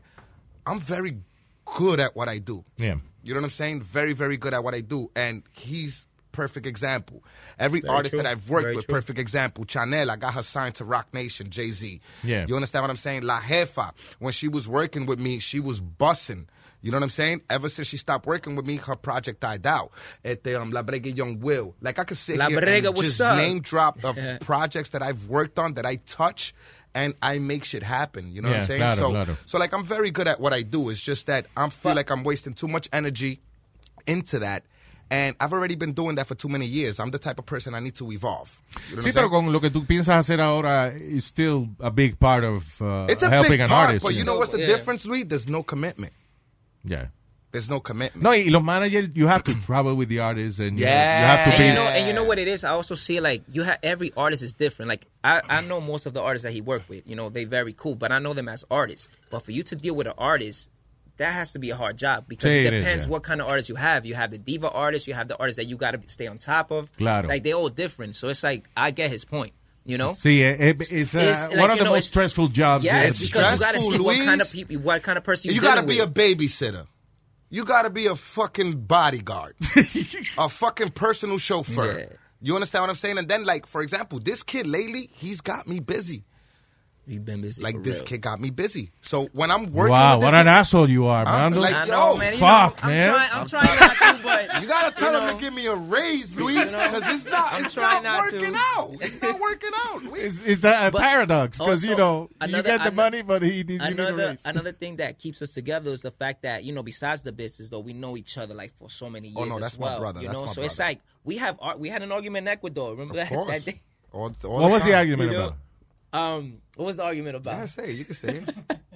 I'm very good at what I do. Yeah. You know what I'm saying? Very, very good at what I do. And he's perfect example. Every Very artist true. that I've worked Very with, true. perfect example. Chanel, I got her signed to Rock Nation, Jay Z. Yeah. You understand what I'm saying? La Jefa, when she was working with me, she was bussing. You know what I'm saying? Ever since she stopped working with me, her project died out. Este, um, La Brega Young Will. Like I could sit La here Brega, and just up? name drop of Yeah. projects that I've worked on that I touch and I make shit happen. You know what I'm saying? claro, so, claro. so like I'm very good at what I do. It's just that I feel like I'm wasting too much energy into that. And I've already been doing that for too many years. I'm the type of person I need to evolve. You know what Sí, I'm pero saying? con lo que tú piensas hacer ahora is still a big part of uh, It's a helping big an part, artist. but you know what's the Yeah. difference, Luis? There's no commitment. Yeah. There's no commitment. No, y los managers, you have to travel with the artist and you Yeah. you have to And be. you know, and you know what it is. I also see like you have every artist is different. Like I, I know most of the artists that he worked with. You know, they very cool, but I know them as artists. But for you to deal with an artist, that has to be a hard job because Sí, it it is, depends yeah. what kind of artist you have. You have the diva artist, you have the artist that you got to stay on top of. Claro. Like they're all different. So it's like I get his point. You know. Sí, eh, eh, it's, uh, It's one like, of the know, most stressful jobs. Yes, is- because you got to see Stressful, what kind of people, what kind of person You you gotta dealing be a babysitter. You gotta be a fucking bodyguard. a fucking personal chauffeur. Yeah. You understand what I'm saying? And then, like, for example, this kid lately, he's got me busy. You've been busy. Like this real. kid got me busy. So when I'm working, Wow, with what this an kid, asshole you are, I'm man. like, I yo, know, man. You fuck, know, I'm man. Trying, I'm trying not to, but You gotta tell you him to give me a raise, Luis, because it's not, I'm it's trying not not to. working out. It's not working out, Luis. It's, it's a, a paradox because, you also, know, you get the ano- money, but he needs you need a another raise. another thing that keeps us together is the fact that you know besides the business though we know each other like for so many years Oh, no, as that's my well brother, you know my so it's like we have we had an argument in Ecuador remember that, Of course. that day All- all What was the argument about? Um what was the argument about Yeah, say it. You can say it.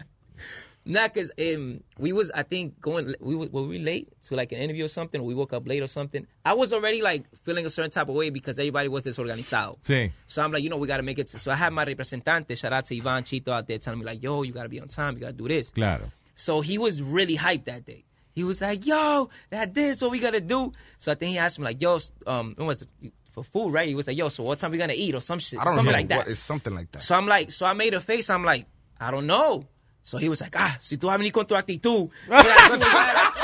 Nah, cause um, we was I think going we were, were we late to like an interview or something. Or we woke up late or something. I was already like feeling a certain type of way because everybody was desorganizado. Sí. So I'm like, you know, we got to make it. So I had my representante, shout out to Ivan Chito out there, telling me like, yo, you got to be on time, you got to do this. Claro. So he was really hyped that day. He was like, yo, that this what we gotta do. So I think he asked me like, yo, um, what was it? For food, right? He was like, yo, so what time we gonna eat or some shit, I don't something know like that. what it's something like that. So I'm like, so I made a face. I'm like, I don't know. So he was like, ah, si tú vas a venir con tu actitud.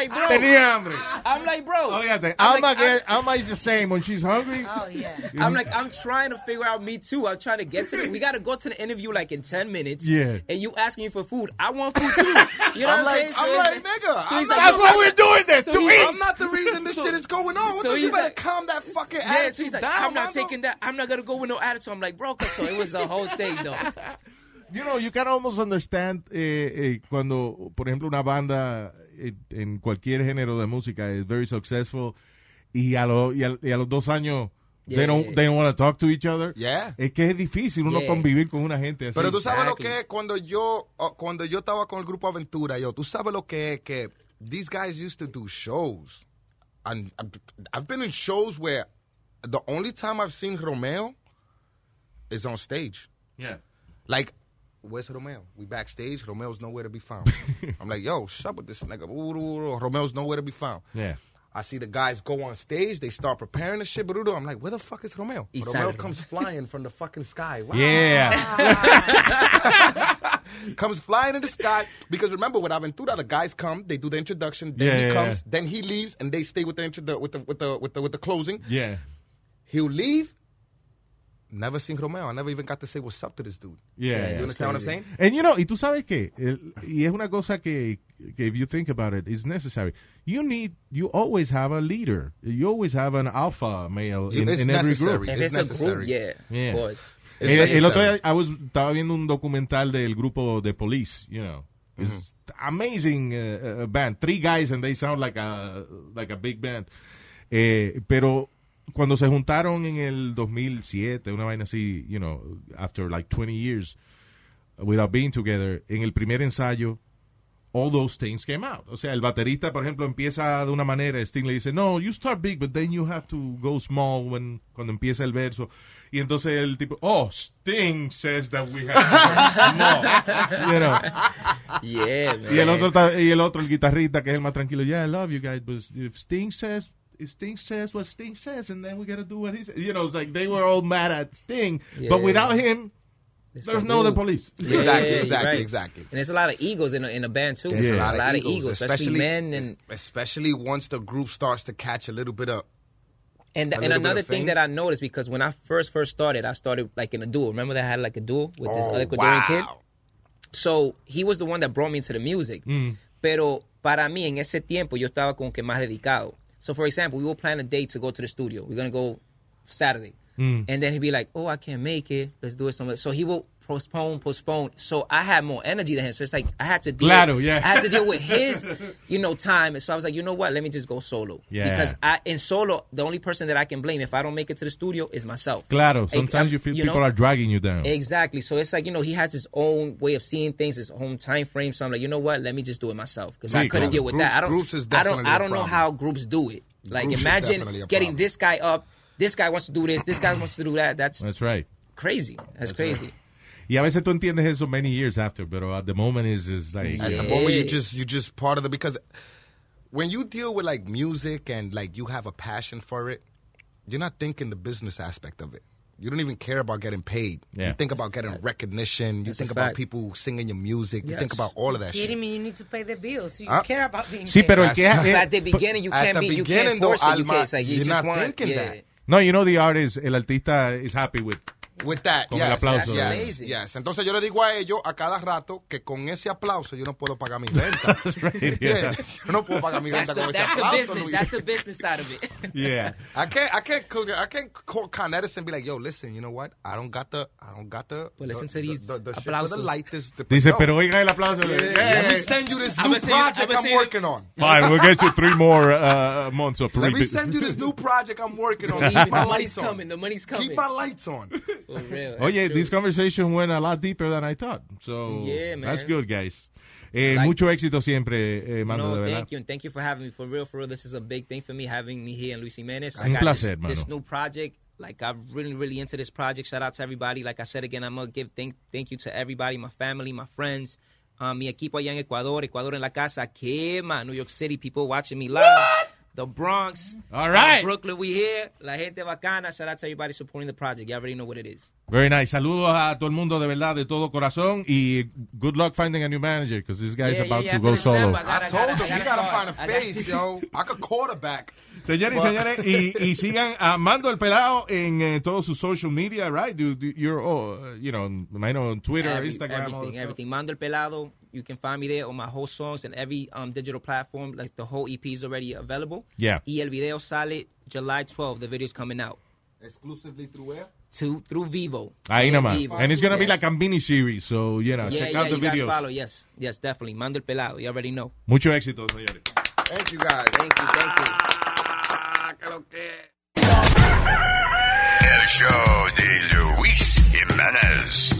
I'm like, bro. Tenía hambre. I'm like, bro. Óigate, I'm Alma, like, get- Alma is the same when she's hungry. Oh, yeah. I'm like, I'm trying to figure out me too. I'm trying to get to it. We got to go to the interview like in 10 minutes. Yeah. And you asking me for food. I want food too. You know I'm what I'm like, saying? I'm it's like, nigga. so he's like, that's why we're doing this, so to eat. I'm not the reason this so- shit is going on. What so the, you he's better like- calm that fucking yeah, attitude so he's like, down, I'm not man. taking that. I'm not gonna go with no attitude. I'm like, bro, 'cause- so it was the whole thing though. You know, you can almost understand eh, eh, cuando, por ejemplo, una banda en cualquier género de música es very successful y a, lo- y a, y a los dos años they Yeah. don't, they don't want to talk to each other. Yeah. Es que es difícil uno Yeah. convivir con una gente así. Pero tú sabes lo que es cuando yo oh, cuando yo estaba con el grupo Aventura, yo, tú sabes lo que es que these guys used to do shows. And I've- I've been in shows where the only time I've seen Romeo is on stage. Yeah. Like, where's Romeo? We backstage. Romeo's nowhere to be found. I'm like, yo, what's up with this nigga? Ooh, ooh, ooh. Romeo's nowhere to be found. Yeah. I see the guys go on stage. They start preparing the shit. Brudo. I'm like, where the fuck is Romeo? East Romeo comes flying from the fucking sky. Wow. Yeah. comes flying in the sky because remember with Aventura, the guys come, they do the introduction, then Yeah, he yeah, comes, yeah. then he leaves, and they stay with the intro with the with the with the with the closing. Yeah. He'll leave. Never seen Romeo. I never even got to say what's up to this dude. Yeah, you understand what I'm saying? And you know, y tú sabes que, el- y es una cosa que, que if you think about it, is necessary. You need, you always have a leader. You always have an alpha male in, It's in every group. necessary. It's necessary. yeah, Yeah. of course. It's El, el otro día I was, estaba viendo un documental del grupo de Police, you know. It's amazing uh, uh, band. Three guys and they sound like a, like a big band. Eh, pero cuando se juntaron en el 2007, una vaina así, you know, after like 20 years without being together, en el primer ensayo, all those things came out. O sea, el baterista, por ejemplo, empieza de una manera, Sting le dice, no, you start big, but then you have to go small when, cuando empieza el verso. Y entonces el tipo, oh, Sting says that we have to go small. You know. Yeah, man. Y el otro, y el otro, el guitarrista, que es el más tranquilo, yeah, I love you guys, but if Sting says, Sting says what Sting says, and then we gotta do what he says. You know, it's like they were all mad at Sting, but without him, It's there's no the cool. police. Yeah, Exactly, exactly, right. exactly. And there's a lot of egos in a, in a band too. There's There's a lot, of, egos, especially, men and especially once the group starts to catch a little bit of And, A and another thing fame. that I noticed because when I first first started, I started like in a duo. Remember that I had like a duo with this Oh, other Ecuadorian kid. So he was the one that brought me into the music. Mm. Pero para mí en ese tiempo yo estaba como que más dedicado. So for example, we will plan a date to go to the studio. We're gonna go Saturday, Mm. and then he'd be like, "Oh, I can't make it. Let's do it somewhere." So he will postpone, postpone. So I had more energy than him. So it's like I had to deal. Claro, yeah. I had to deal with his, you know, time. And so I was like, you know what? Let me just go solo. Yeah. Because I in solo, the only person that I can blame if I don't make it to the studio is myself. Claro, Like, sometimes I'm- you feel you people know? are dragging you down. Exactly. So it's like you know he has his own way of seeing things, his own time frame. So I'm like, you know what? Let me just do it myself because I couldn't claro. deal with Groups- that. I don't. groups is I don't. definitely I a don't know how groups do it. Like Groups imagine getting problem. this guy up. This guy wants to do this. This guy wants to do that. That's That's right. crazy. That's, crazy. Y a veces tú entiendes eso many years after, pero at the moment is is like At the moment, you just you just part of the because when you deal with like music and like you have a passion for it, you're not thinking the business aspect of it. You don't even care about getting paid. Yeah. You think about getting recognition. You That's think about people singing your music. You think about all of that Kidding shit. me, you need to pay the bills. You Ah. care about being Sí, paid. pero el que That's- eh, at the beginning, you can't be. You can't force though, it. You Alma, can't. It's like you you're just not want. thinking yeah. that. No, you know the artist, el artista is happy with With that, Con yes, el aplauso. yes, yes. Entonces yo le digo a ellos a cada rato que con ese aplauso yo no puedo pagar mi renta. ¿Entiendes? yeah. Yo no puedo pagar mi That's renta the, con ese that's the aplauso. business. That's the business side of it. Yeah. I can't, I can't, I can't call Con Edison and be like, yo, listen, you know what? I don't got the, I don't got the. Well, listen the, to these the, the, the aplausos. the light. This, the, Dice, yo, pero oiga el aplauso. Let me send you this new you- project I'm working on. Fine, we'll get you three more uh, months of free. Let me send you this new project I'm working on. Keep my lights on. The money's coming. Keep my lights on. For real. that's Oye, true. this conversation went a lot deeper than I thought. So Yeah, man. that's good, guys. Eh, like mucho this. éxito siempre, eh, Mando, no, de verdad. thank you, and thank you for having me. For real, for real, this is a big thing for me having me here in Luis Jimenez. I Un placer, this, this new project. Like I'm really, really into this project. Shout out to everybody. Like I said again, I'm gonna give thank thank you to everybody, my family, my friends, um, mi equipo allá en Ecuador, Ecuador en la casa, quema, New York City, people watching me live. The Bronx, All right. Brooklyn, we here. La gente bacana. Shout out to everybody supporting the project. You already know what it is. Very nice. Saludos a todo el mundo de verdad, de todo corazón. Y good luck finding a new manager, because this guy is Yeah, about yeah, to yeah, go solo. I I gotta- told gotta- him, I you gotta gotta find a. I face, yo. I could quarterback. Señores y señores, y, y sigan a Mando el Pelado en eh, todos sus social media, right? Do, do, you're, oh, uh, you know, I know on Twitter, Every- Instagram, everything, everything. Mando el Pelado. You can find me there on my whole songs and every um, digital platform. Like the whole EP is already available. Yeah. Y el video sale July 12th. The video's coming out. Exclusively through where? To through Vivo. Ahí Through nomás. Vivo. And it's going to be like a mini series, so, you know, yeah, check yeah, out the you guys follow. Yes, yes, definitely. Mando el Pelado. You already know. Mucho éxito, señores. Thank you, guys. Thank you, thank you. El show de Luis Jimenez.